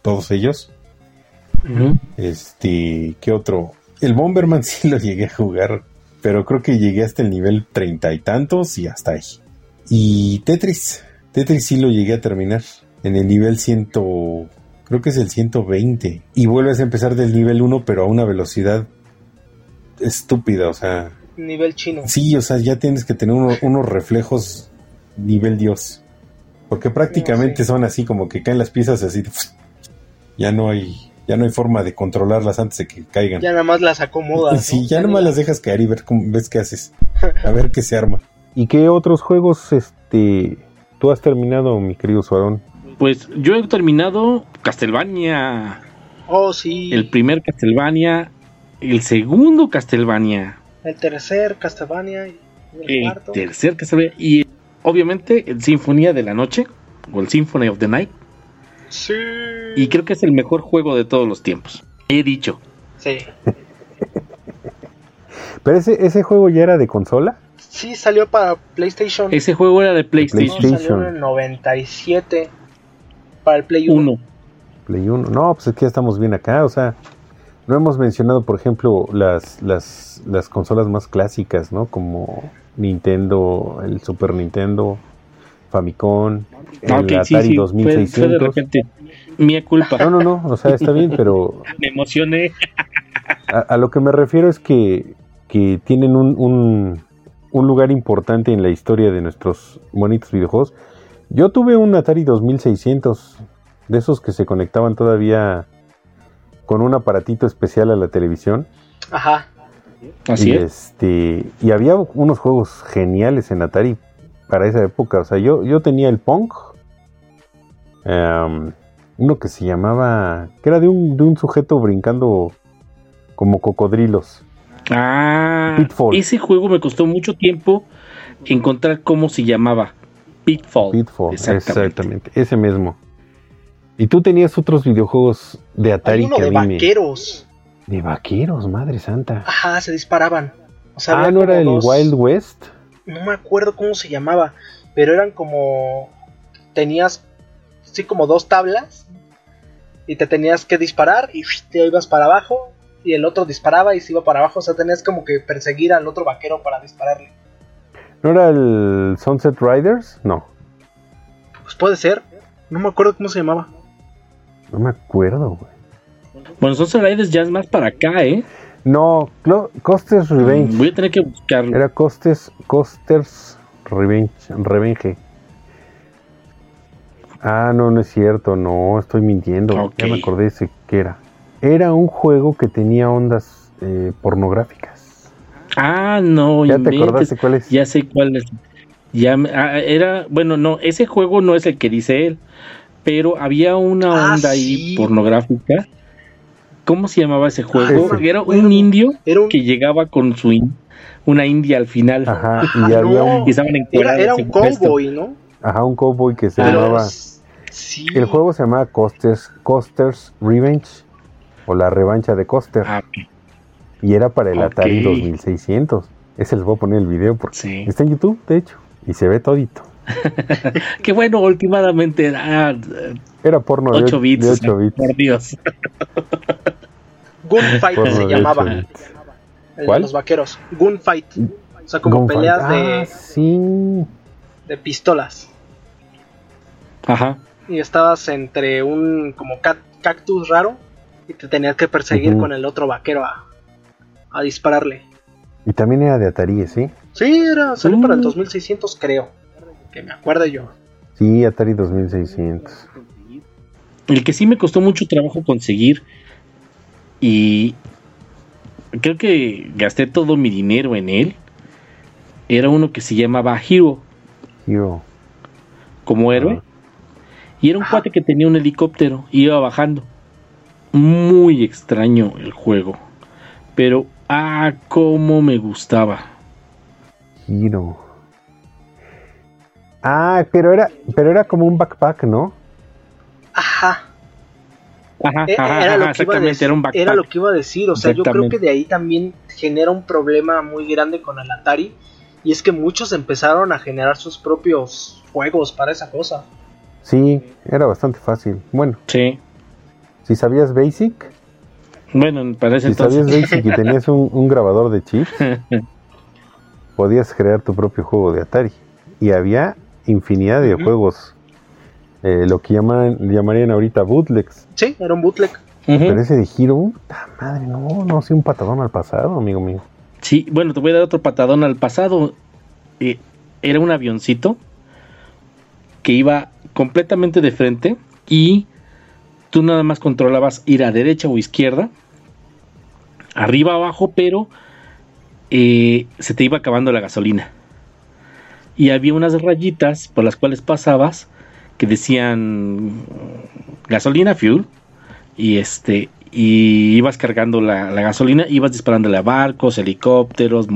todos ellos. Este, ¿qué otro? El Bomberman sí lo llegué a jugar, pero creo que llegué hasta el nivel treinta y tantos y hasta ahí. Y Tetris, Tetris sí lo llegué a terminar en el nivel ciento, creo que es el 120. Y vuelves a empezar del nivel 1, pero a una velocidad estúpida, o sea. Nivel chino. Sí, o sea, ya tienes que tener unos reflejos nivel Dios. Porque prácticamente son así como que caen las piezas así. ya no hay ya no hay forma de controlarlas antes de que caigan. Ya nada más las acomodas. Sí, ya, nada más las dejas caer y ver cómo ves qué haces. A ver qué se arma. ¿Y qué otros juegos este tú has terminado, mi querido Suarón? Pues yo he terminado Castlevania. Oh, sí. El primer Castlevania, el segundo Castlevania. El tercer Castlevania y el, el tercer Castlevania y obviamente el Sinfonía de la Noche o el Symphony of the Night Sí. Y creo que es el mejor juego de todos los tiempos. He dicho. Sí. ¿Pero ese, ese juego ya era de consola? Sí, salió para PlayStation. Ese juego era de PlayStation. salió en el 97 para el Play 1. Play 1. No, pues es que ya estamos bien acá, o sea, no hemos mencionado, por ejemplo, las, las, las consolas más clásicas, ¿no? Como Nintendo, el Super Nintendo, Famicom, el Atari 2600. mi culpa. No, no, no, o sea, está bien, pero... me emocioné. a, lo que me refiero es que, que tienen un, un, un, lugar importante en la historia de nuestros bonitos videojuegos. Yo tuve un Atari 2600, de esos que se conectaban todavía con un aparatito especial a la televisión. Ajá. Así y es. Este, y había unos juegos geniales en Atari para esa época. O sea, yo, yo tenía el Punk. Em, uno que se llamaba. que era de un, de un sujeto brincando como cocodrilos. Ah, ese juego me costó mucho tiempo encontrar cómo se llamaba. Pitfall. Pitfall, exactamente. ese mismo. Y tú tenías otros videojuegos de Atari uno de vaqueros. De vaqueros, madre santa. Ajá, se disparaban. ah, ¿no era el Wild West? no me acuerdo cómo se llamaba, pero eran como tenías sí como dos tablas y te tenías que disparar y te ibas para abajo y el otro disparaba y se iba para abajo, o sea, tenías como que perseguir al otro vaquero para dispararle. ¿No era el Sunset Riders? No. Pues puede ser, no me acuerdo cómo se llamaba. No me acuerdo, güey. Bueno, Sunset Riders ya es más para acá, ¿eh? No, Costers Revenge. Voy a tener que buscarlo. Era Costers, Costers Revenge, Revenge. Ah, no, no es cierto, no, estoy mintiendo. Ya me acordé de que era. Era un juego que tenía ondas eh, pornográficas. Ah, no, ya te acordaste cuál es. Ya sé cuál es. Ya ah, era, bueno, no, ese juego no es el que dice él, pero había una ah, onda ahí pornográfica ¿Cómo se llamaba ese juego? era un indio que llegaba con su una india al final. Ajá, y, había un, era, un cowboy, ¿no? Ajá, un cowboy que se llamaba. El juego se llamaba Costers, Costers Revenge o la revancha de Coster. Ah, y era para el Atari 2600. Ese les voy a poner el video porque está en YouTube, de hecho, y se ve todito. Qué bueno, últimamente era, era porno 8 de 8 bits. De 8 bits. Por Dios. Gunfight se llamaba. El de los vaqueros. Gunfight. O sea, como peleas de. Ah, sí. De pistolas. Ajá. Y estabas entre un como cactus raro y te tenías que perseguir con el otro vaquero a, a, dispararle. Y también era de Atari, ¿sí? Sí, era, salió para el 2600 mm. creo. Que me acuerdo yo. Sí, Atari 2600. El que sí me costó mucho trabajo conseguir y creo que gasté todo mi dinero en él. Era uno que se llamaba Hero. Hero. como héroe. Y era un cuate que tenía un helicóptero y iba bajando. Muy extraño el juego. Pero, ah, cómo me gustaba. Giro. Ah, pero era, pero era como un backpack, ¿no? Ajá. Ajá, eh, era, lo que era, un backpack. era lo que iba a decir. O sea, yo creo que de ahí también genera un problema muy grande con el Atari. Y es que muchos empezaron a generar sus propios juegos para esa cosa. Sí, era bastante fácil. Bueno. Sí. Si sabías Basic. Bueno, parece Si sabías Basic y tenías un, grabador de chips, podías crear tu propio juego de Atari. Y había infinidad de juegos. Eh, lo que llaman, llamarían ahorita bootlegs. Sí, era un bootleg. Pero ese de giro, madre, no, no, sí, un patadón al pasado, amigo mío. Sí, bueno, te voy a dar otro patadón al pasado. Eh, era un avioncito que iba completamente de frente y tú nada más controlabas ir a derecha o izquierda, arriba o abajo, pero eh, se te iba acabando la gasolina. Y había unas rayitas por las cuales pasabas que decían gasolina, fuel, y este y ibas cargando la, gasolina, ibas disparándole a barcos, helicópteros,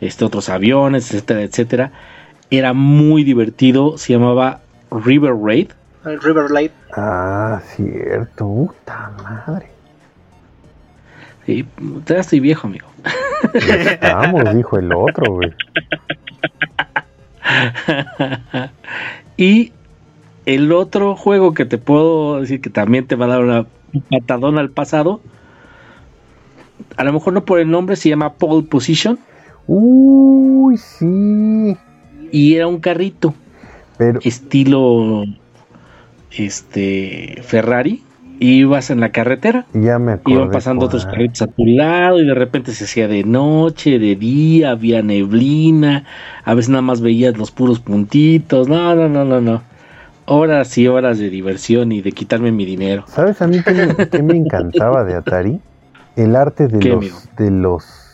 este, otros aviones, etcétera, etcétera. Era muy divertido, se llamaba River Raid. River Raid. Ah, cierto, puta madre. Sí, ya estoy viejo, amigo. Estamos, dijo el otro, güey. y el otro juego que te puedo decir que también te va a dar una patadón al pasado, a lo mejor no por el nombre, se llama Pole Position. Uy, sí. Y era un carrito estilo este Ferrari ibas en la carretera ya me iban pasando otros carritos a tu lado y de repente se hacía de noche de día había neblina a veces nada más veías los puros puntitos no no no no no horas y horas de diversión y de quitarme mi dinero sabes a mí que me, encantaba de Atari el arte de los de los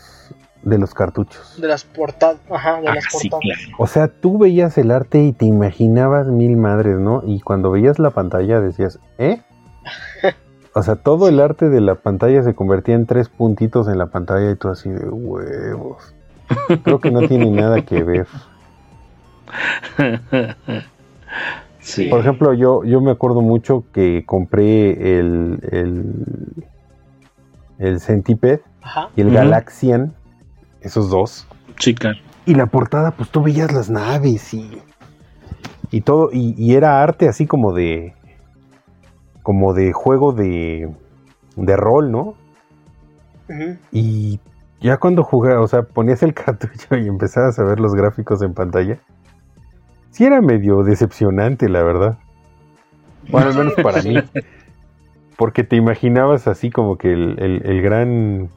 de los cartuchos. De las portadas, ajá, de ah, las portadas. O sea, tú veías el arte y te imaginabas mil madres, ¿no? Y cuando veías la pantalla decías, ¿eh? o sea, todo el arte de la pantalla se convertía en tres puntitos en la pantalla y tú así de huevos. Creo que no tiene nada que ver. Sí. Por ejemplo, yo, yo me acuerdo mucho que compré el, el, el Centipede y el Galaxian esos dos. Sí, claro. Y la portada, pues tú veías las naves y, y todo, y, era arte así como de, como de juego de, de rol, ¿no? Y ya cuando jugaba, o sea, ponías el cartucho y empezabas a ver los gráficos en pantalla, sí era medio decepcionante, la verdad. Bueno, al menos para mí. Porque te imaginabas así como que el gran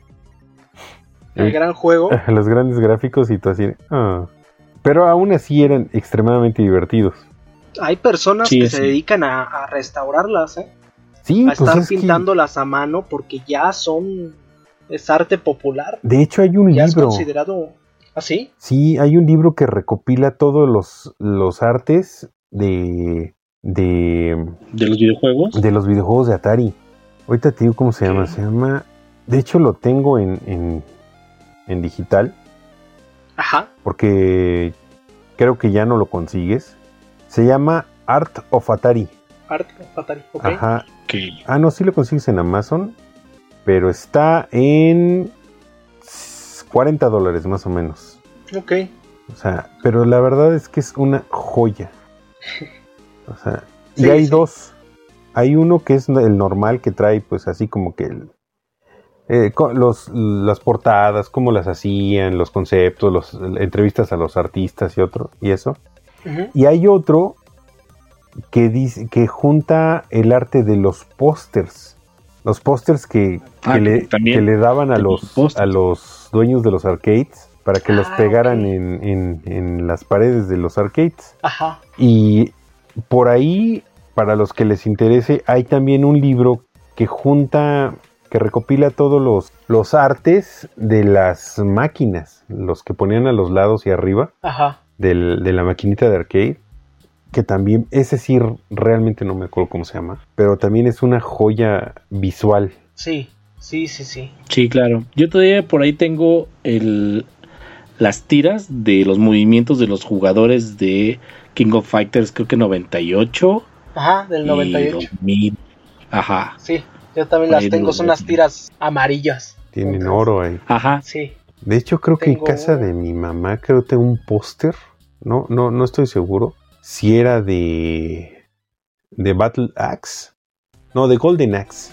el gran juego. Los grandes gráficos y todo así. Ah. Pero aún así eran extremadamente divertidos. Hay personas que se dedican a, restaurarlas, ¿eh? Sí, a pues estar pintándolas a mano porque ya son. Es arte popular. De hecho, hay un ya libro. Es considerado. ¿Así? ¿Ah, sí, hay un libro que recopila todos los, los artes de. De, ¿De los videojuegos? De los videojuegos de Atari. Ahorita te digo cómo se llama. Se llama. De hecho, lo tengo en, en digital. Ajá. Porque creo que ya no lo consigues. Se llama Art of Atari. Art of Atari, ok. Ajá. Ah, no, sí lo consigues en Amazon. Pero está en 40 dólares más o menos. Ok. O sea, pero la verdad es que es una joya. O sea, y hay dos. Hay uno que es el normal que trae pues así como que el, eh, los, las portadas, cómo las hacían, los conceptos, las entrevistas a los artistas y otro, y eso. Y hay otro que dice que junta el arte de los pósters. Los pósters que, ah, le, le, daban a los, a los dueños de los arcades para que los ah, pegaran en, en, en, las paredes de los arcades. Ajá. Y por ahí, para los que les interese, hay también un libro que junta que recopila todos los, los artes de las máquinas, los que ponían a los lados y arriba Ajá. De la maquinita de arcade. que también, ese sí realmente no me acuerdo cómo se llama, pero también es una joya visual. Sí, sí, sí, sí. Sí, claro. Yo todavía por ahí tengo el, las tiras de los movimientos de los jugadores de King of Fighters, creo que 98. Ajá, del 98. Ajá. Sí, yo también las tengo, son unas tiras amarillas. Tienen oro ahí. Ajá. Sí. De hecho, creo que en casa de mi mamá, creo que tengo un póster. No, no, no estoy seguro. Si era de. de Battle Axe. No, de Golden Axe.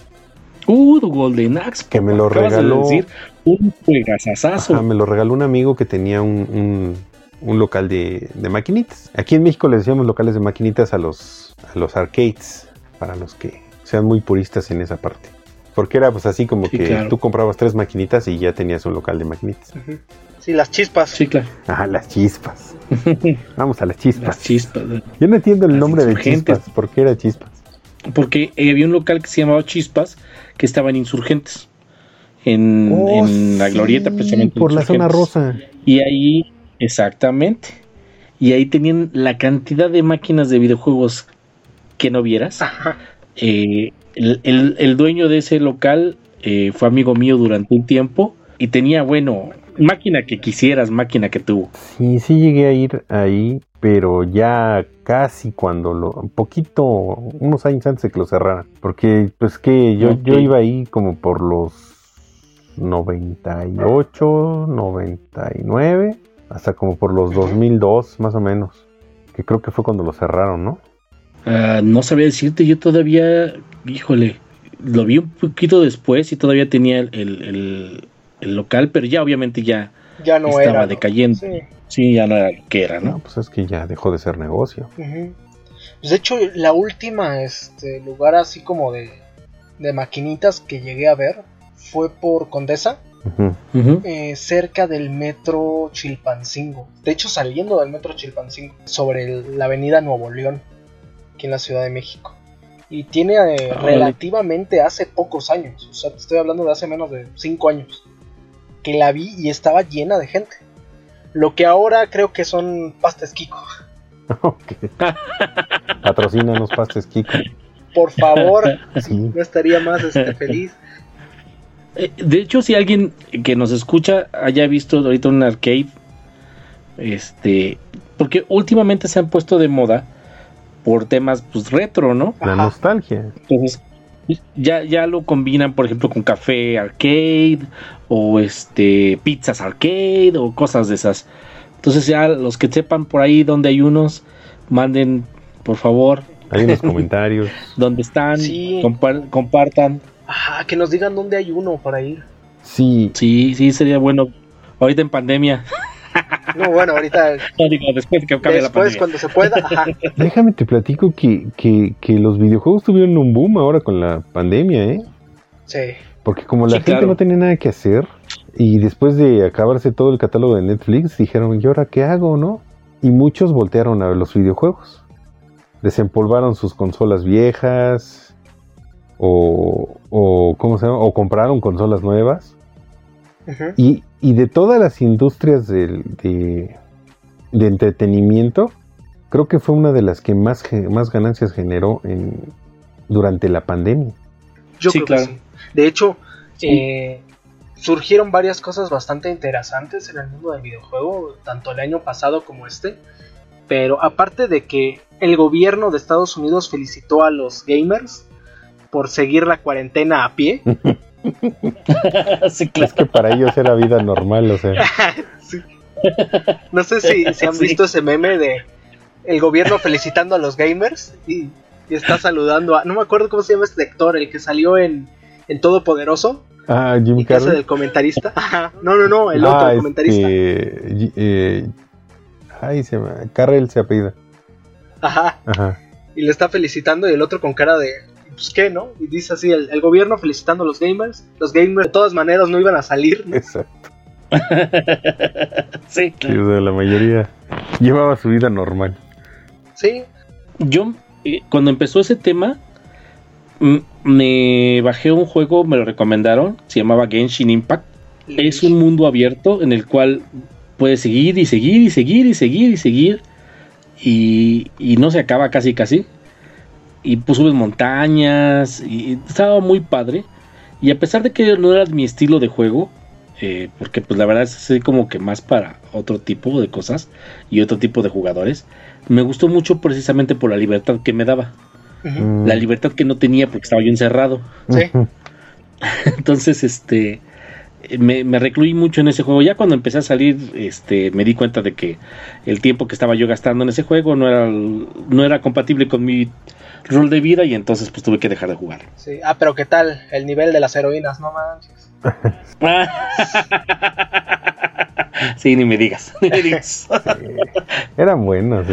Uh, de Golden Axe. Que me lo regaló. decir, un juegazazazo. me lo regaló un amigo que tenía un, un, local de, de, maquinitas. Aquí en México le decíamos locales de maquinitas a los, a los arcades. Para los que sean muy puristas en esa parte. Porque era pues así como que tú comprabas tres maquinitas y ya tenías un local de maquinitas. Sí, las chispas. Sí, claro. Ajá, las chispas. Vamos a las chispas. Las chispas. Yo no entiendo el nombre de chispas. ¿Por qué era chispas? Porque había un local que se llamaba Chispas que estaba en Insurgentes. En, oh, la glorieta, precisamente. Por la zona rosa. Y ahí, exactamente. Y ahí tenían la cantidad de máquinas de videojuegos que no vieras. Eh, el, dueño de ese local eh, fue amigo mío durante un tiempo y tenía, bueno, máquina que quisieras, máquina que tuvo. Sí, sí llegué a ir ahí, pero ya casi cuando lo, un poquito, unos años antes de que lo cerraran, porque pues que yo, yo iba ahí como por los 98, 99, hasta como por los 2002 más o menos, que creo que fue cuando lo cerraron, ¿no? Ah, no sabía decirte, yo todavía, híjole, lo vi un poquito después y todavía tenía el, local, pero ya obviamente ya, ya no estaba era, decayendo. Sí. ya no era lo que era, ¿no? pues es que ya dejó de ser negocio. Pues de hecho, la última este, lugar así como de, de maquinitas que llegué a ver fue por Condesa. Eh, cerca del metro Chilpancingo. De hecho, saliendo del metro Chilpancingo, sobre la avenida Nuevo León aquí en la Ciudad de México. Y tiene eh, relativamente hace pocos años, o sea, te estoy hablando de hace menos de 5 años, que la vi y estaba llena de gente. Lo que ahora creo que son pastes Kiko. Patrocínanos pastes Kiko. Por favor, no estaría más este, feliz. Eh, de hecho, si alguien que nos escucha haya visto ahorita un arcade, este, porque últimamente se han puesto de moda por temas pues retro, ¿no? La nostalgia. Entonces, ya, ya lo combinan, por ejemplo, con café arcade o este pizzas arcade o cosas de esas. Entonces ya los que sepan por ahí donde hay unos, manden por favor. Hay unos comentarios. ¿Dónde están? compartan. Ajá, que nos digan dónde hay uno para ir. Sí. Sí, sí, sería bueno. Ahorita en pandemia. No, bueno, ahorita. después que acabe Después, cuando se pueda. Déjame te platico que, que, los videojuegos tuvieron un boom ahora con la pandemia, ¿eh? Sí. Porque como la gente no tenía nada que hacer, y después de acabarse todo el catálogo de Netflix, dijeron, ¿y ahora qué hago, no? Y muchos voltearon a ver los videojuegos. Desempolvaron sus consolas viejas, o, o ¿cómo se llama? O compraron consolas nuevas. y, y de todas las industrias de, de, entretenimiento, creo que fue una de las que más, más ganancias generó en, durante la pandemia. Yo creo que sí. De hecho, eh, surgieron varias cosas bastante interesantes en el mundo del videojuego, tanto el año pasado como este. Pero aparte de que el gobierno de Estados Unidos felicitó a los gamers por seguir la cuarentena a pie. Es que para ellos era vida normal, o sea. No sé si, si han visto ese meme de el gobierno felicitando a los gamers y, está saludando a. No me acuerdo cómo se llama este actor, el que salió en, en Todopoderoso. Ah, Jim Carrey. del comentarista. No, no, no, el otro, el ah, comentarista. Este, eh, ay, se llama. Carrell se apellida. Ajá. Ajá. Y le está felicitando y el otro con cara de pues qué, ¿no? Y dice así, el, gobierno felicitando a los gamers, los gamers de todas maneras no iban a salir. Exacto. sí, claro. la mayoría llevaba su vida normal. Sí. Yo, eh, cuando empezó ese tema, me bajé un juego, me lo recomendaron, se llamaba Genshin Impact. Es un mundo abierto en el cual puedes seguir y seguir y seguir y seguir y seguir y, y no se acaba casi casi. Y pues subes montañas y estaba muy padre. Y a pesar de que no era mi estilo de juego, eh, porque pues la verdad es como que más para otro tipo de cosas y otro tipo de jugadores, me gustó mucho precisamente por la libertad que me daba. La libertad que no tenía porque estaba yo encerrado. Entonces, este, me, me, recluí mucho en ese juego. Ya cuando empecé a salir, este, me di cuenta de que el tiempo que estaba yo gastando en ese juego no era, no era compatible con mi rol de vida y entonces pues tuve que dejar de jugar. Sí. Ah, pero ¿qué tal el nivel de las heroínas? No manches. sí, ni me digas. Eran buenos.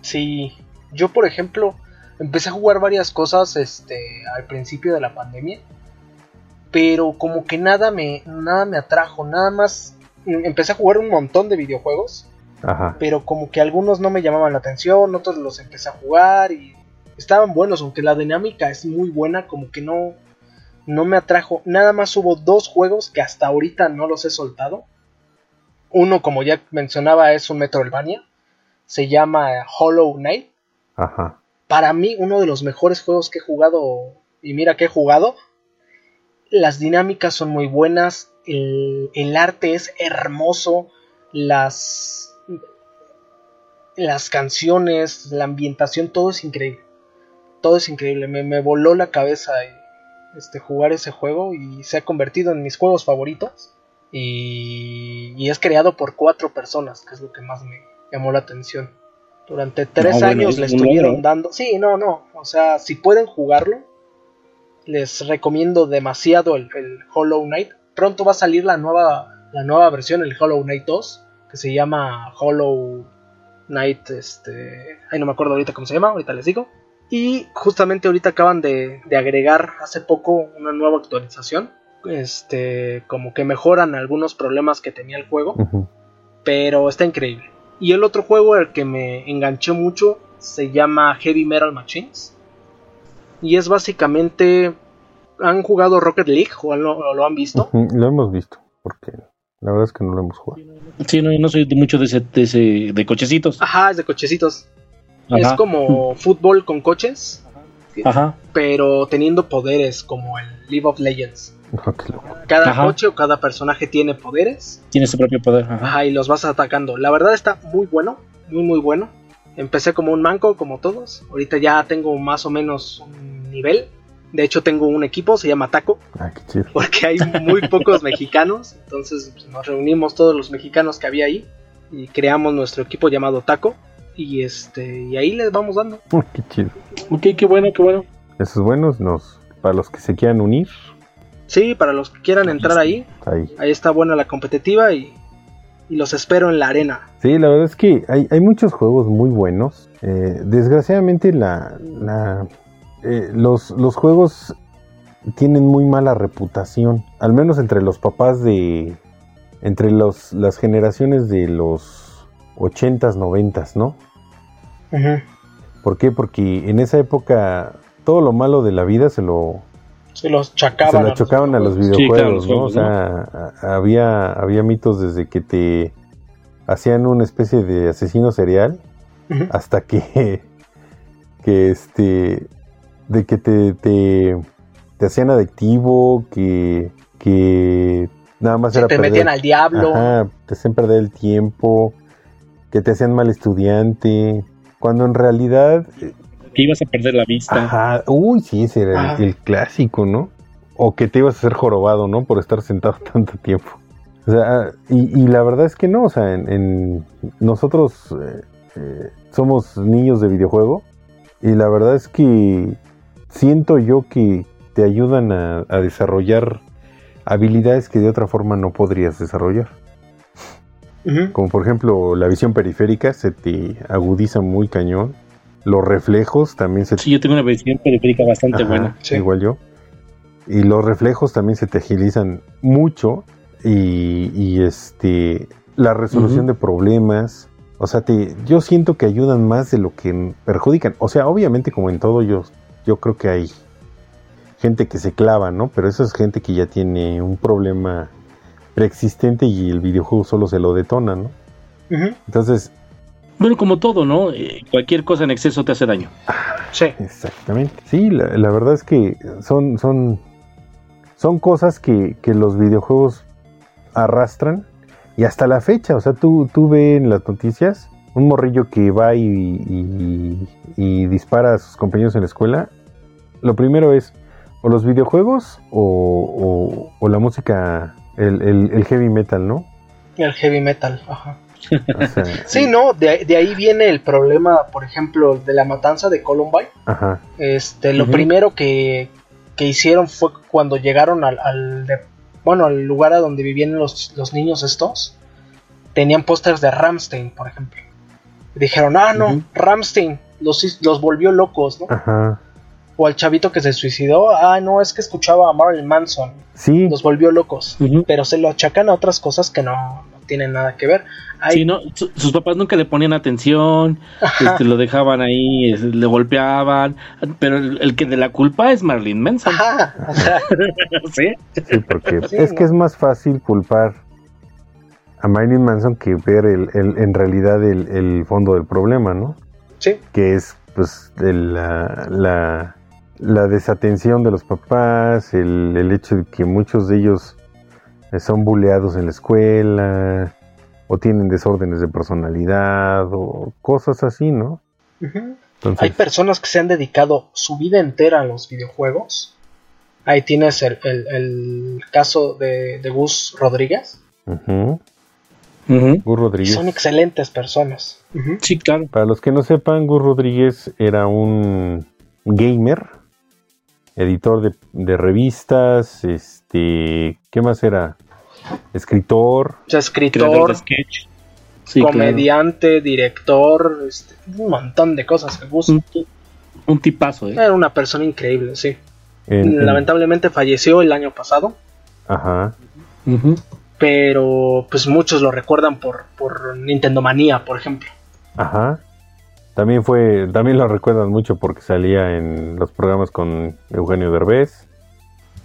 Sí. Yo, por ejemplo, empecé a jugar varias cosas este, al principio de la pandemia. Pero como que nada me, nada me atrajo. Nada más. Empecé a jugar un montón de videojuegos. Pero como que algunos no me llamaban la atención. Otros los empecé a jugar y estaban buenos. Aunque la dinámica es muy buena. Como que no no me atrajo. Nada más hubo dos juegos que hasta ahorita no los he soltado. Uno, como ya mencionaba, es un Metroidvania. Se llama Hollow Knight. Ajá. Para mí, uno de los mejores juegos que he jugado. Y mira que he jugado. Las dinámicas son muy buenas. El, el arte es hermoso. Las. Las canciones, la ambientación, todo es increíble. Todo es increíble. Me, me voló la cabeza. Y este, jugar ese juego y se ha convertido en mis juegos favoritos. Y, es creado por cuatro personas, que es lo que más me llamó la atención. Durante tres años le estuvieron dando. Sí, no, no. O sea, si pueden jugarlo, les recomiendo demasiado el, Hollow Knight. Pronto va a salir la nueva, la nueva versión, el Hollow Knight 2, que se llama Hollow Knight. Este. Ay, no me acuerdo ahorita cómo se llama, ahorita les digo. Y justamente ahorita acaban de, agregar hace poco una nueva actualización. Este, como que mejoran algunos problemas que tenía el juego. Pero está increíble. Y el otro juego, el que me enganchó mucho, se llama Heavy Metal Machines. Y es básicamente. ¿Han jugado Rocket League o lo, han visto? Lo hemos visto, porque la verdad es que no lo hemos jugado. Sí, no, no soy mucho de ese, de ese de cochecitos. Ajá, es de cochecitos. Es como fútbol con coches, pero teniendo poderes como el League of Legends. Cada coche o cada personaje tiene poderes. Tiene su propio poder. Ajá. y los vas atacando. La verdad está muy bueno, muy muy bueno. Empecé como un manco, como todos. Ahorita ya tengo más o menos un nivel. De hecho tengo un equipo, se llama Taco. Ah, qué chido. Porque hay muy pocos mexicanos. Entonces pues, nos reunimos todos los mexicanos que había ahí. Y creamos nuestro equipo llamado Taco y este y ahí les vamos dando. qué chido. Ok, qué bueno, qué bueno. Esos buenos nos para los que se quieran unir. Sí, para los que quieran entrar ahí. Ahí, está buena la competitiva y, y, los espero en la arena. Sí, la verdad es que hay, hay muchos juegos muy buenos. Eh, desgraciadamente la, la eh, los, los juegos tienen muy mala reputación, al menos entre los papás de entre los, las generaciones de los 80s, 90s, ¿no? ¿Por qué? Porque en esa época todo lo malo de la vida se lo se los chacaban se lo chocaban a los videojuegos, ¿no? O sea, había había mitos desde que te hacían una especie de asesino serial hasta que que este de que te, te, te hacían adictivo, que que nada más era te metían al diablo, Ajá, te hacían perder el tiempo, que te hacían mal estudiante, cuando en realidad... Que ibas a perder la vista. Ajá, uy, sí, ese era el, clásico, ¿no? O que te ibas a hacer jorobado, ¿no? Por estar sentado tanto tiempo. O sea, y, la verdad es que no, o sea, en, nosotros eh, eh, somos niños de videojuego y la verdad es que siento yo que te ayudan a desarrollar habilidades que de otra forma no podrías desarrollar. Como por ejemplo la visión periférica se te agudiza muy cañón. Los reflejos también se... Sí, yo tengo una visión periférica bastante buena. Igual yo. Y los reflejos también se te agilizan mucho. Y, este la resolución de problemas. O sea, te, yo siento que ayudan más de lo que perjudican. O sea, obviamente como en todo yo, yo creo que hay gente que se clava, ¿no? Pero esa es gente que ya tiene un problema preexistente y el videojuego solo se lo detona, ¿no? Entonces, Bueno, como todo, ¿no? Eh, cualquier cosa en exceso te hace daño. Sí. Exactamente. Sí, la, verdad es que son, son, son cosas que, que, los videojuegos arrastran y hasta la fecha, o sea, tú, tú ves en las noticias un morrillo que va y, y, dispara a sus compañeros en la escuela. Lo primero es o los videojuegos o, o, la música, el, el heavy metal, ¿no? El heavy metal, ajá sí, no, de, de, ahí viene el problema, por ejemplo, de la matanza de Columbine. Este, lo primero que, hicieron fue cuando llegaron al, bueno, al lugar a donde vivían los, niños estos, tenían pósters de Ramstein, por ejemplo. dijeron, ah, no, Ramstein, los, los volvió locos, ¿no? O al chavito que se suicidó, ah, no, es que escuchaba a Marilyn Manson. Sí. Los volvió locos. Pero se lo achacan a otras cosas que no, tienen nada que ver. no, sus papás nunca le ponían atención, este, lo dejaban ahí, le golpeaban, pero el, que de la culpa es Marlene Manson. ¿Sí? porque es que es más fácil culpar a Marilyn Manson que ver el, en realidad el, fondo del problema, ¿no? Sí. Que es pues la, la, la, desatención de los papás, el, el hecho de que muchos de ellos son buleados en la escuela o tienen desórdenes de personalidad o cosas así, ¿no? Hay personas que se han dedicado su vida entera a los videojuegos. Ahí tienes el, caso de, Gus Rodríguez. Gus Rodríguez. Son excelentes personas. Sí, claro. Para los que no sepan, Gus Rodríguez era un gamer, editor de, de revistas, este, ¿qué más era? Escritor. escritor. comediante, director, este, un montón de cosas que Un, un, tipazo, ¿eh? Era una persona increíble, sí. Lamentablemente falleció el año pasado. Ajá. Pero pues muchos lo recuerdan por, por Nintendo Manía, por ejemplo. Ajá. También fue, también lo recuerdan mucho porque salía en los programas con Eugenio Derbez.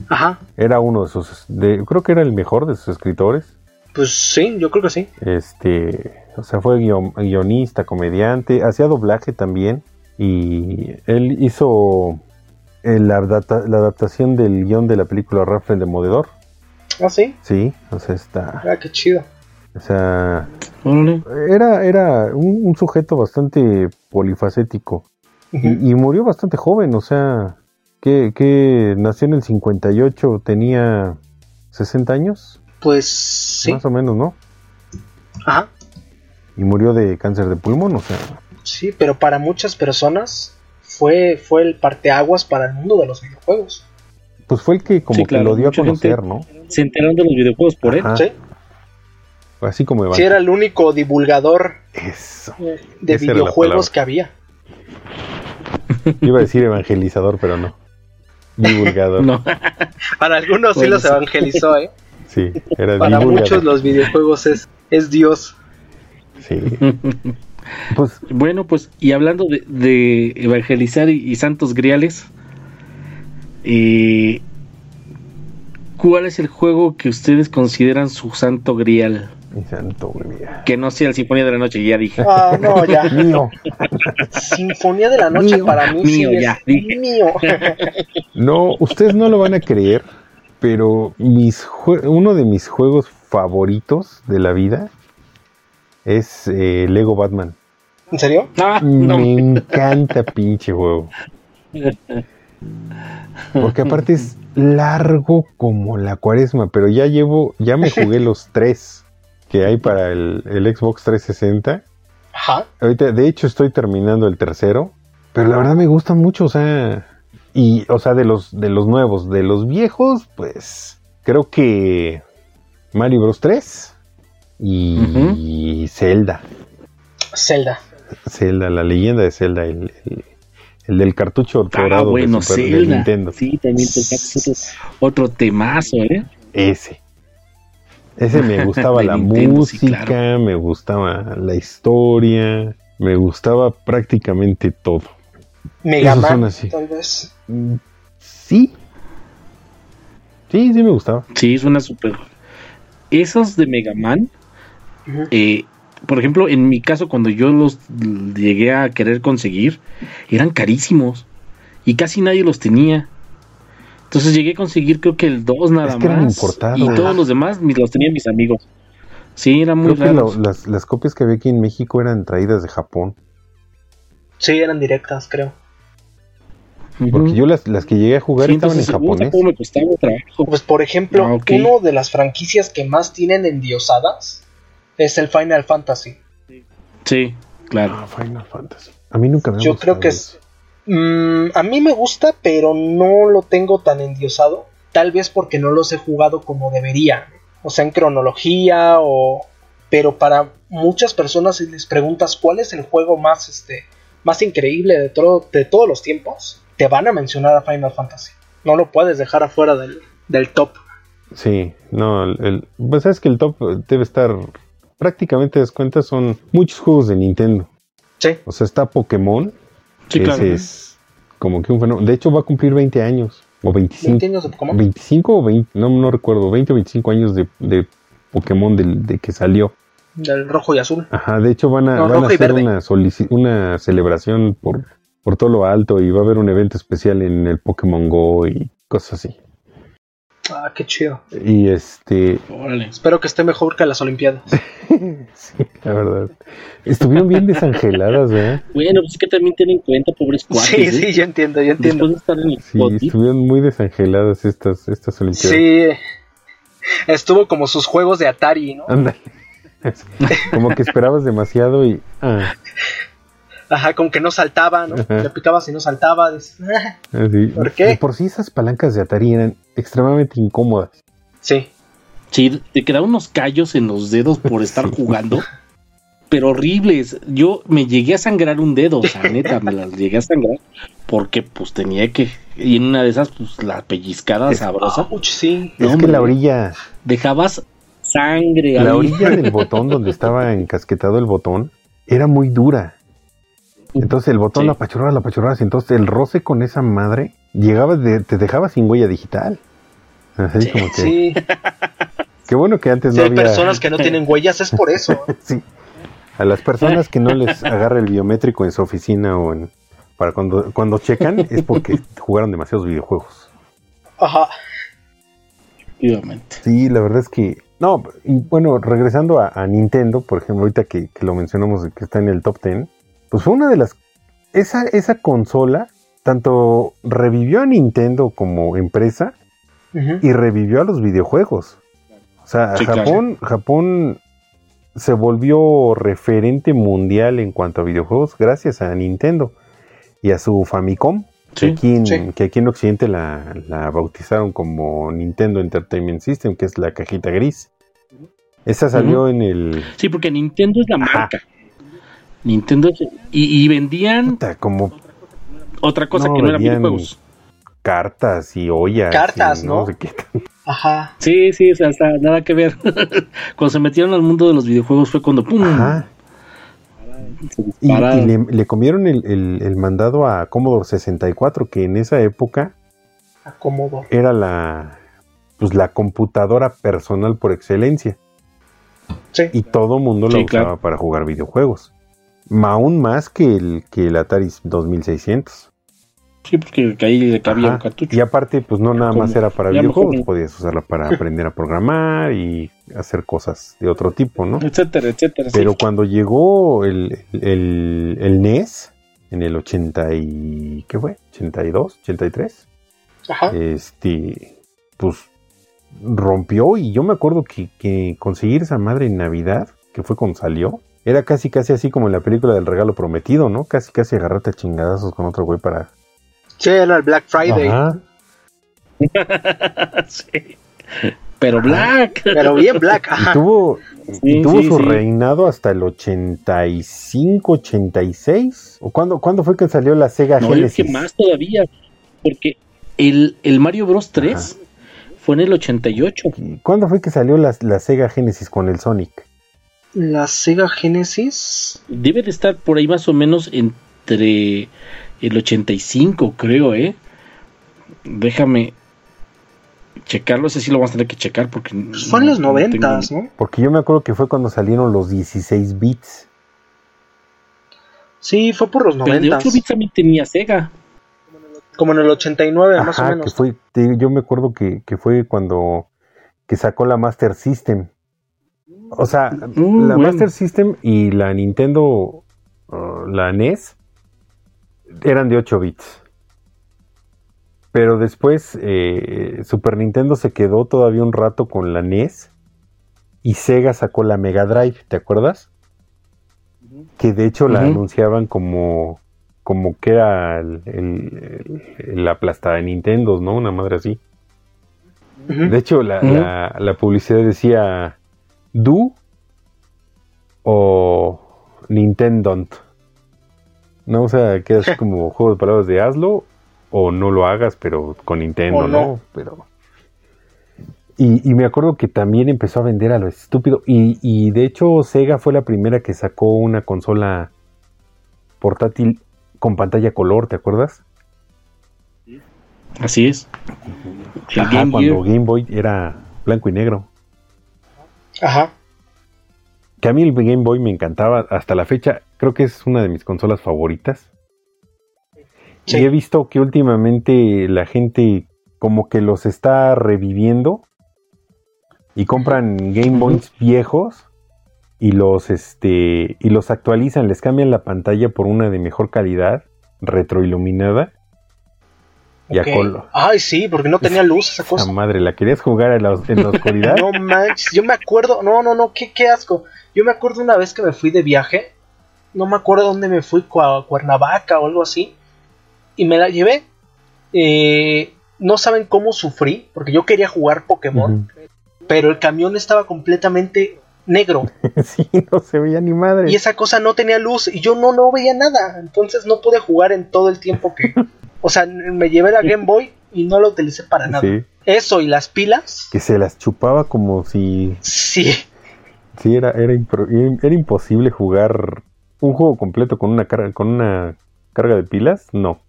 Ajá. Era uno de sus, de, creo que era el mejor de sus escritores. Pues sí, yo creo que sí. Este, o sea, fue guionista, comediante, hacía doblaje también. Y él hizo la, adaptación del guion de la película Rafael de Modedor. ¿Ah, sí? Sí, o sea, está. Ah, qué chido. O sea, era, era un, sujeto bastante polifacético. y, murió bastante joven, o sea, que, nació en el 58, tenía 60 años. Pues sí. Más o menos, ¿no? Ajá. Y murió de cáncer de pulmón, o sea. Sí, pero para muchas personas fue, fue el parteaguas para el mundo de los videojuegos. Pues fue el que como que lo dio a conocer, ¿no? Se enteraron de los videojuegos por él. Sí. Así como Sí, era el único divulgador de videojuegos que había. Iba a decir evangelizador, pero no. Divulgador. No. Para algunos sí los evangelizó, ¿eh? Sí, era Para muchos los videojuegos es, es Dios. Sí. Pues, bueno, pues, y hablando de, evangelizar y, santos griales, eh, ¿cuál es el juego que ustedes consideran su santo grial? Mi santo Que no sea el Sinfonía de la Noche, ya dije. Ah, no, ya. mío. Sinfonía de la Noche para mí mío, ya, mío. no, ustedes no lo van a creer, pero mis uno de mis juegos favoritos de la vida es eh, Lego Batman. ¿En serio? Ah, Me encanta pinche juego. Porque aparte es largo como la cuaresma, pero ya llevo, ya me jugué los tres que hay para el, Xbox 360. Ajá. Ahorita, de hecho, estoy terminando el tercero. Pero la verdad me gusta mucho, o sea. Y, o sea, de los, de los nuevos, de los viejos, pues. Creo que. Mario Bros 3 y, Zelda. Zelda. Zelda, la leyenda de Zelda, el, del cartucho ah, dorado bueno, de, Super, Nintendo. Sí, también otro, otro temazo, ¿eh? Ese. Ese me gustaba la música, me gustaba la historia, me gustaba prácticamente todo. Mega Man, tal vez. Mm, sí. Sí, sí me gustaba. Sí, suena súper. Esos de Mega Man, eh, por ejemplo, en mi caso, cuando yo los llegué a querer conseguir, eran carísimos y casi nadie los tenía. Entonces llegué a conseguir creo que el 2 nada más. y todos los demás los tenían mis amigos. Sí, era muy creo las, las copias que había aquí en México eran traídas de Japón. Sí, eran directas, creo. Porque yo las, las que llegué a jugar estaban en japonés. Pues por ejemplo, ah, uno de las franquicias que más tienen endiosadas es el Final Fantasy. Sí, claro. Ah, Final Fantasy. A mí nunca me Yo creo que es. Mm, a mí me gusta, pero no lo tengo tan endiosado. Tal vez porque no los he jugado como debería. O sea, en cronología o. Pero para muchas personas, si les preguntas cuál es el juego más, este, más increíble de, todo, de todos los tiempos, te van a mencionar a Final Fantasy. No lo puedes dejar afuera del, del top. Sí, no, el, pues sabes que el top debe estar prácticamente das cuenta son muchos juegos de Nintendo. Sí. O sea, está Pokémon, sí, claro. es como que un fenómeno. De hecho, va a cumplir 20 años. O 25. ¿20 años de Pokémon? 25 o 20, no, no recuerdo, 20 o 25 años de, de Pokémon de que salió. Del rojo y azul. Ajá, de hecho van a, van a hacer una, una celebración por por todo lo alto y va a haber un evento especial en el Pokémon Go y cosas así. Ah, qué chido. Y este. Espero que esté mejor que las Olimpiadas. sí, la verdad. Estuvieron bien desangeladas, ¿verdad? Bueno, pues es que también tienen en cuenta, pobres cuates. Sí, ¿eh? sí, yo entiendo, yo entiendo. sí, estuvieron muy desangeladas estas, estas Olimpiadas. Sí. Estuvo como sus juegos de Atari, ¿no? Ándale. Como que esperabas demasiado y. Ah. Ajá, como que no saltaba, ¿no? Le picabas y no saltaba. Ah, ¿Por qué? por sí esas palancas de Atari eran extremadamente incómodas. Sí. Sí, te quedaban unos callos en los dedos por estar jugando. Pero horribles. Yo me llegué a sangrar un dedo, o sea, neta, me las llegué a sangrar. Porque pues tenía que. Y en una de esas, pues la pellizcada sabrosa. sí. es que la orilla. Dejabas sangre. La orilla del botón donde estaba encasquetado el botón era muy dura. Entonces el botón la apachurraba, la apachurraba, y entonces el roce con esa madre llegaba, de, te dejaba sin huella digital. Así como que. Sí. Qué bueno que antes no hay personas que no tienen huellas, es por eso. sí. A las personas que no les agarra el biométrico en su oficina o en. Para cuando, cuando checan, es porque jugaron demasiados videojuegos. Ajá. Efectivamente. Sí, la verdad es que. No, y bueno, regresando a, Nintendo, por ejemplo, ahorita que, que, lo mencionamos, que está en el top 10, pues fue una de las... Esa, esa consola tanto revivió a Nintendo como empresa y revivió a los videojuegos. O sea, Japón, Japón se volvió referente mundial en cuanto a videojuegos gracias a Nintendo y a su Famicom, que, aquí en, que, aquí en, Occidente la, la, bautizaron como Nintendo Entertainment System, que es la cajita gris. Esa salió en el... Sí, porque Nintendo es la marca. Nintendo y, vendían como otra cosa que no eran videojuegos. Cartas y ollas. Cartas, ¿no? Ajá. Sí, sí, o sea, hasta nada que ver. cuando se metieron al mundo de los videojuegos fue cuando ¡pum! Ajá. Y, le, comieron el, mandado a Commodore 64, que en esa época a Commodore. era la pues la computadora personal por excelencia. Sí. Y todo mundo la usaba para jugar videojuegos aún más que el, que el Atari 2600. Sí, porque ahí le cabía un cartucho. Y aparte, pues no nada más era para videojuegos, podías usarla para aprender a programar y hacer cosas de otro tipo, ¿no? Etcétera, etcétera. Pero cuando llegó el, el, el, NES, en el 80 y... ¿qué fue? ¿82? ¿83? Ajá. Este, pues rompió y yo me acuerdo que, que conseguir esa madre en Navidad, que fue cuando salió, era casi, casi así como en la película del regalo prometido, ¿no? Casi, casi agarrate a chingadazos con otro güey para. Sí, era el Black Friday. sí. Pero Black. Pero bien Black. Y tuvo, tuvo su reinado hasta el 85, 86. ¿O cuándo, cuándo fue que salió la Sega no, Genesis? que más todavía. Porque el, el Mario Bros 3 fue en el 88. ¿Cuándo fue que salió la, la Sega Genesis con el Sonic? La Sega Genesis. Debe de estar por ahí más o menos entre el 85, creo, ¿eh? Déjame checarlo, ese sí lo vamos a tener que checar porque... Son los noventas, ¿no? Porque yo me acuerdo que fue cuando salieron los 16 bits. Sí, fue por los 90. Pero de 8 bits también tenía Sega. Como en el 89, más o menos. Que fue, yo me acuerdo que, fue cuando que sacó la Master System. O sea, mm, la Master System y la Nintendo, uh, la NES, eran de 8 bits. Pero después eh, Super Nintendo se quedó todavía un rato con la NES y Sega sacó la Mega Drive, ¿te acuerdas? Que de hecho la anunciaban como, como que era el, la aplastada de Nintendo, ¿no? Una madre así. De hecho, la, la, publicidad decía Do o Nintendo. No, o sea, queda así como juego de palabras de hazlo o no lo hagas, pero con Nintendo, ¿no? Pero. Y, me acuerdo que también empezó a vender a lo estúpido. Y, y, de hecho, Sega fue la primera que sacó una consola portátil con pantalla color, ¿te acuerdas? Así es. cuando Game Boy era blanco y negro. Ajá. Que a mí el Game Boy me encantaba hasta la fecha. Creo que es una de mis consolas favoritas. Y he visto que últimamente la gente como que los está reviviendo y compran Game Boys viejos y los este y los actualizan, les cambian la pantalla por una de mejor calidad, retroiluminada. Y a color. Ay, sí, porque no tenía luz esa cosa. madre, ¿la querías jugar en la, oscuridad? no manches, yo me acuerdo, no, no, no, qué, qué asco. Yo me acuerdo una vez que me fui de viaje, no me acuerdo dónde me fui, a Cuernavaca o algo así y me la llevé. Eh, no saben cómo sufrí, porque yo quería jugar Pokémon, pero el camión estaba completamente negro. sí, no se veía ni madre. Y esa cosa no tenía luz y yo no, no veía nada. Entonces no pude jugar en todo el tiempo que... o sea, me llevé la Game Boy y no la utilicé para nada. Eso y las pilas. Que se las chupaba como si... Sí. Sí, era, era, era imposible jugar un juego completo con una, carga, con una carga de pilas. No.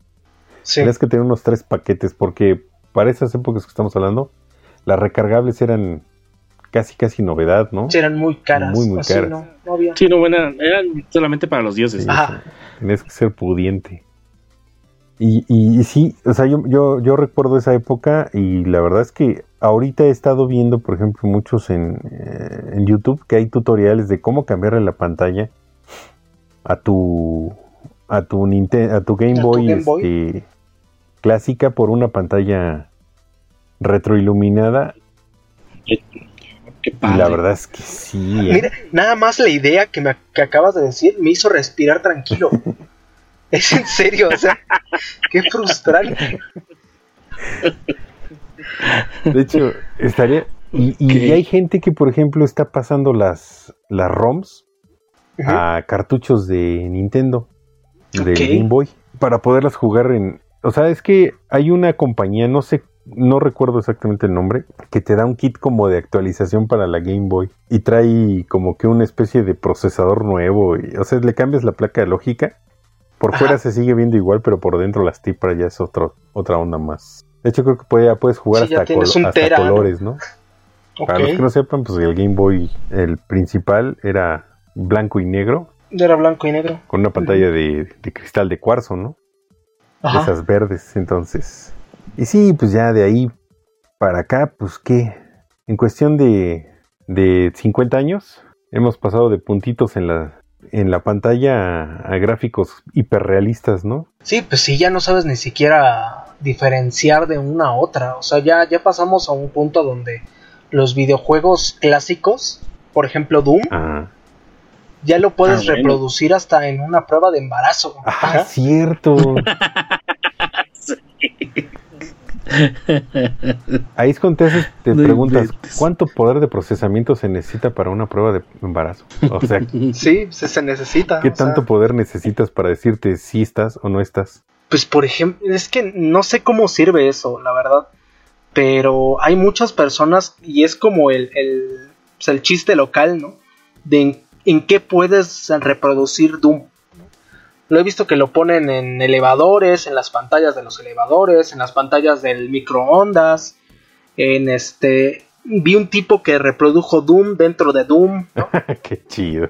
Tienes que tener unos tres paquetes porque para esas épocas que estamos hablando, las recargables eran casi casi novedad, ¿no? Sí, eran muy caras. Muy, muy caras. No, Sí, no, eran, solamente para los dioses. Ajá. Tienes que ser pudiente. Y, y, sí, o sea, yo, yo, yo, recuerdo esa época y la verdad es que ahorita he estado viendo, por ejemplo, muchos en, eh, en YouTube que hay tutoriales de cómo cambiarle la pantalla a tu a tu Nintendo, a tu Game Boy, este, clásica por una pantalla retroiluminada. y la verdad es que sí. ¿eh? Nada más la idea que me que acabas de decir me hizo respirar tranquilo. es en serio, o sea, qué frustrante. De hecho, estaría. Y, hay gente que, por ejemplo, está pasando las, las ROMs a cartuchos de Nintendo, de Game Boy, para poderlas jugar en, o sea, es que hay una compañía, no sé, no recuerdo exactamente el nombre, que te da un kit como de actualización para la Game Boy y trae como que una especie de procesador nuevo. Y, o sea, le cambias la placa de lógica. Por fuera se sigue viendo igual, pero por dentro las tipras ya es otro, otra onda más. De hecho, creo que puede, puedes jugar hasta, colores, ¿no? Para los que no sepan, pues el Game Boy, el principal, era blanco y negro. Era blanco y negro. Con una pantalla de cristal de cuarzo, ¿no? esas verdes, entonces. Y sí, pues ya de ahí para acá, pues qué, en cuestión de, de 50 años, hemos pasado de puntitos en la, en la pantalla a, gráficos hiperrealistas, ¿no? Sí, pues sí, ya no sabes ni siquiera diferenciar de una a otra. O sea, ya, ya pasamos a un punto donde los videojuegos clásicos, por ejemplo Doom, ya lo puedes ah, reproducir hasta en una prueba de embarazo. Ah, cierto. Ahí es cuando te, preguntas, ¿cuánto poder de procesamiento se necesita para una prueba de embarazo? O sea, sí, se, necesita. ¿Qué tanto poder necesitas para decirte si estás o no estás? Pues por ejemplo, es que no sé cómo sirve eso, la verdad. Pero hay muchas personas y es como el, el, pues, el chiste local, ¿no? De en qué puedes reproducir Doom. Lo he visto que lo ponen en elevadores, en las pantallas de los elevadores, en las pantallas del microondas, En este. Vi un tipo que reprodujo Doom dentro de Doom. Qué chido.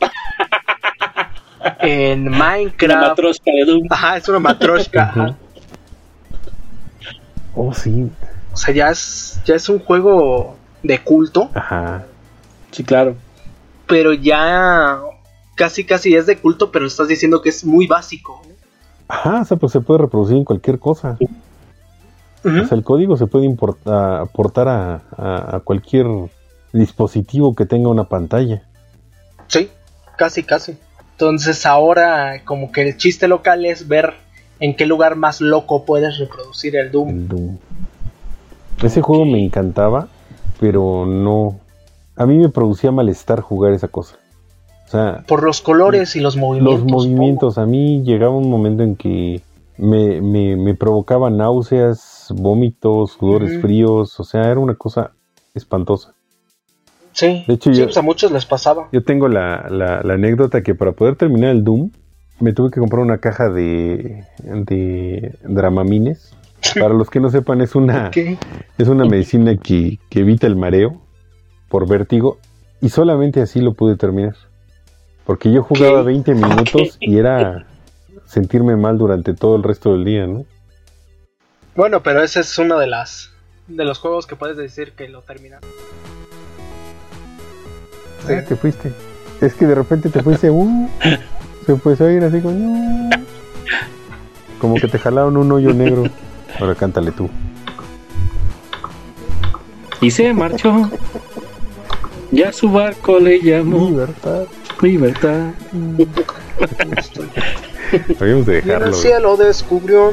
en Minecraft. Una matroshka de Doom. Ajá, es una matroshka. oh, sí. O sea, ya es, ya es un juego de culto. Ajá. Sí, claro. Pero ya casi casi es de culto, pero estás diciendo que es muy básico. Ajá, o sea, pues se puede reproducir en cualquier cosa. O sea, el código se puede importar, a, a, cualquier dispositivo que tenga una pantalla. Sí, casi, casi. Entonces ahora como que el chiste local es ver en qué lugar más loco puedes reproducir el Doom. El Doom. Ese juego me encantaba, pero no... A mí me producía malestar jugar esa cosa. O sea, por los colores y los movimientos. Los movimientos. A mí llegaba un momento en que me, me, provocaba náuseas, vómitos, sudores fríos. O sea, era una cosa espantosa. Sí, de hecho, pues, a muchos les pasaba. Yo tengo la, la, anécdota que para poder terminar el Doom, me tuve que comprar una caja de, de Dramamines. Para los que no sepan, es una, es una medicina que, que evita el mareo por vértigo. Y solamente así lo pude terminar. Porque yo jugaba 20 minutos y era sentirme mal durante todo el resto del día, ¿no? Bueno, pero ese es uno de las de los juegos que puedes decir que lo terminaron. Ah, te fuiste. Es que de repente te fuiste, uh, se puede a ir así como, como que te jalaron un hoyo negro. Ahora cántale tú. Y se marchó. Ya su barco le llamó. Libertad. Libertad. Habíamos de dejarlo. el cielo descubrió.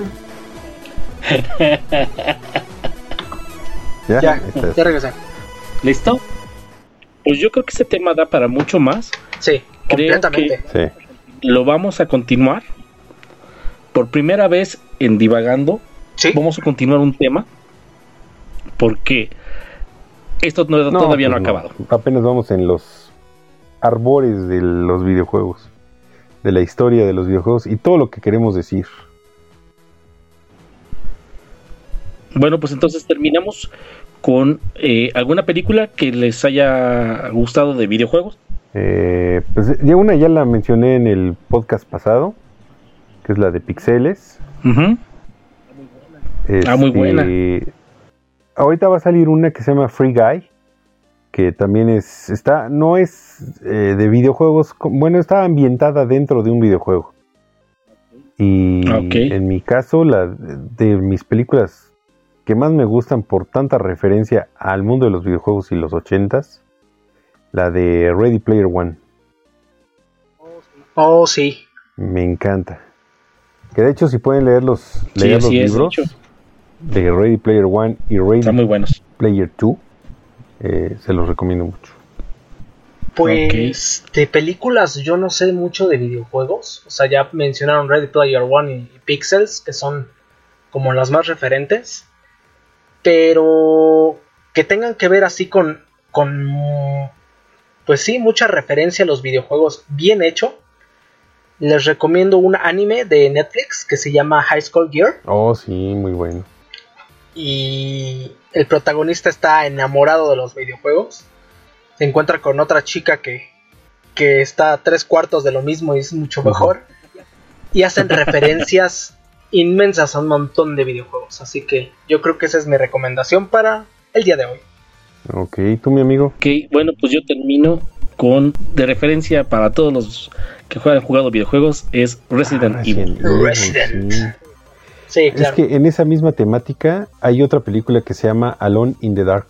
ya, ya, ya regresé. ¿Listo? Pues yo creo que ese tema da para mucho más. Sí, creo completamente. sí. lo vamos a continuar. Por primera vez en Divagando, ¿Sí? vamos a continuar un tema. Porque esto todavía no ha pues acabado. Apenas vamos en los arbores de los videojuegos, de la historia de los videojuegos y todo lo que queremos decir. Bueno, pues entonces terminamos con eh, alguna película que les haya gustado de videojuegos. Eh, pues ya una ya la mencioné en el podcast pasado, que es la de Pixeles. ah, muy buena. Este, ahorita va a salir una que se llama Free Guy, que también es, está, no es eh, de videojuegos, bueno, está ambientada dentro de un videojuego. Y en mi caso, la de mis películas que más me gustan por tanta referencia al mundo de los videojuegos y los ochentas, la de Ready Player One. Oh, sí. Me encanta. Que de hecho, si pueden leer los, leer los libros de Ready Player One y Ready Player Two, eh, se los recomiendo mucho. Pues de películas yo no sé mucho de videojuegos. O sea, ya mencionaron Ready Player One y, Pixels, que son como las más referentes. Pero que tengan que ver así con, con pues sí, mucha referencia a los videojuegos bien hecho. Les recomiendo un anime de Netflix que se llama High School Gear. Oh, sí, muy bueno y el protagonista está enamorado de los videojuegos. Se encuentra con otra chica que, que está a tres cuartos de lo mismo y es mucho mejor. Y hacen referencias inmensas a un montón de videojuegos. Así que yo creo que esa es mi recomendación para el día de hoy. Ok, ¿tú mi amigo? Ok, bueno, pues yo termino con de referencia para todos los que juegan jugado videojuegos es Resident, ah, Evil. Resident. Es que en esa misma temática hay otra película que se llama Alone in the Dark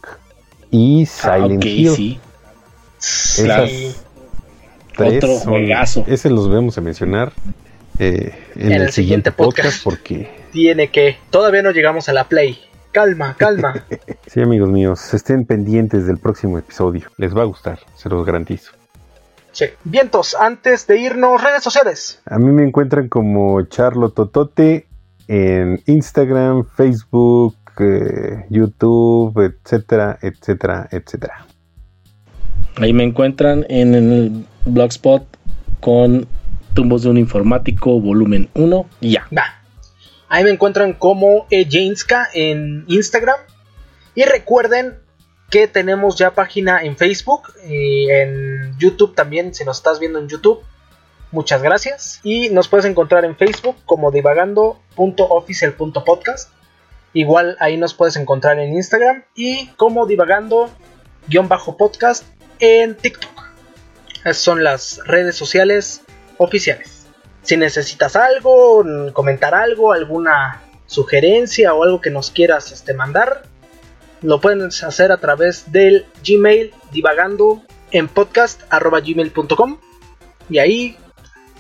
y ah, Silent Hill. Sí. Esas tres Otro son, Ese los vemos a mencionar eh, en, el, siguiente, podcast, porque tiene que todavía no llegamos a la play. Calma, calma. sí, amigos míos, estén pendientes del próximo episodio. Les va a gustar, se los garantizo. Sí. Vientos, antes de irnos, redes sociales. A mí me encuentran como Charlo Totote en Instagram, Facebook, eh, YouTube, etcétera, etcétera, etcétera. Ahí me encuentran en el blogspot con Tumbos de un Informático, volumen 1 y ya. Ahí me encuentran como Jameska en Instagram Y recuerden que tenemos ya página en Facebook y en YouTube también, si nos estás viendo en YouTube. Muchas gracias. Y nos puedes encontrar en Facebook como divagando.official.podcast. Igual ahí nos puedes encontrar en Instagram y como divagando-podcast en TikTok. Esas son las redes sociales oficiales. Si necesitas algo, comentar algo, alguna sugerencia o algo que nos quieras este, mandar, lo puedes hacer a través del Gmail divagando en podcast.gmail.com y ahí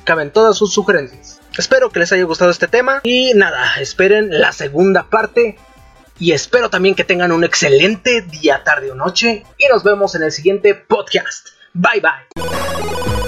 caben todas sus sugerencias. Espero que les haya gustado este tema y nada, esperen la segunda parte y espero también que tengan un excelente día, tarde o noche y nos vemos en el siguiente podcast. Bye bye.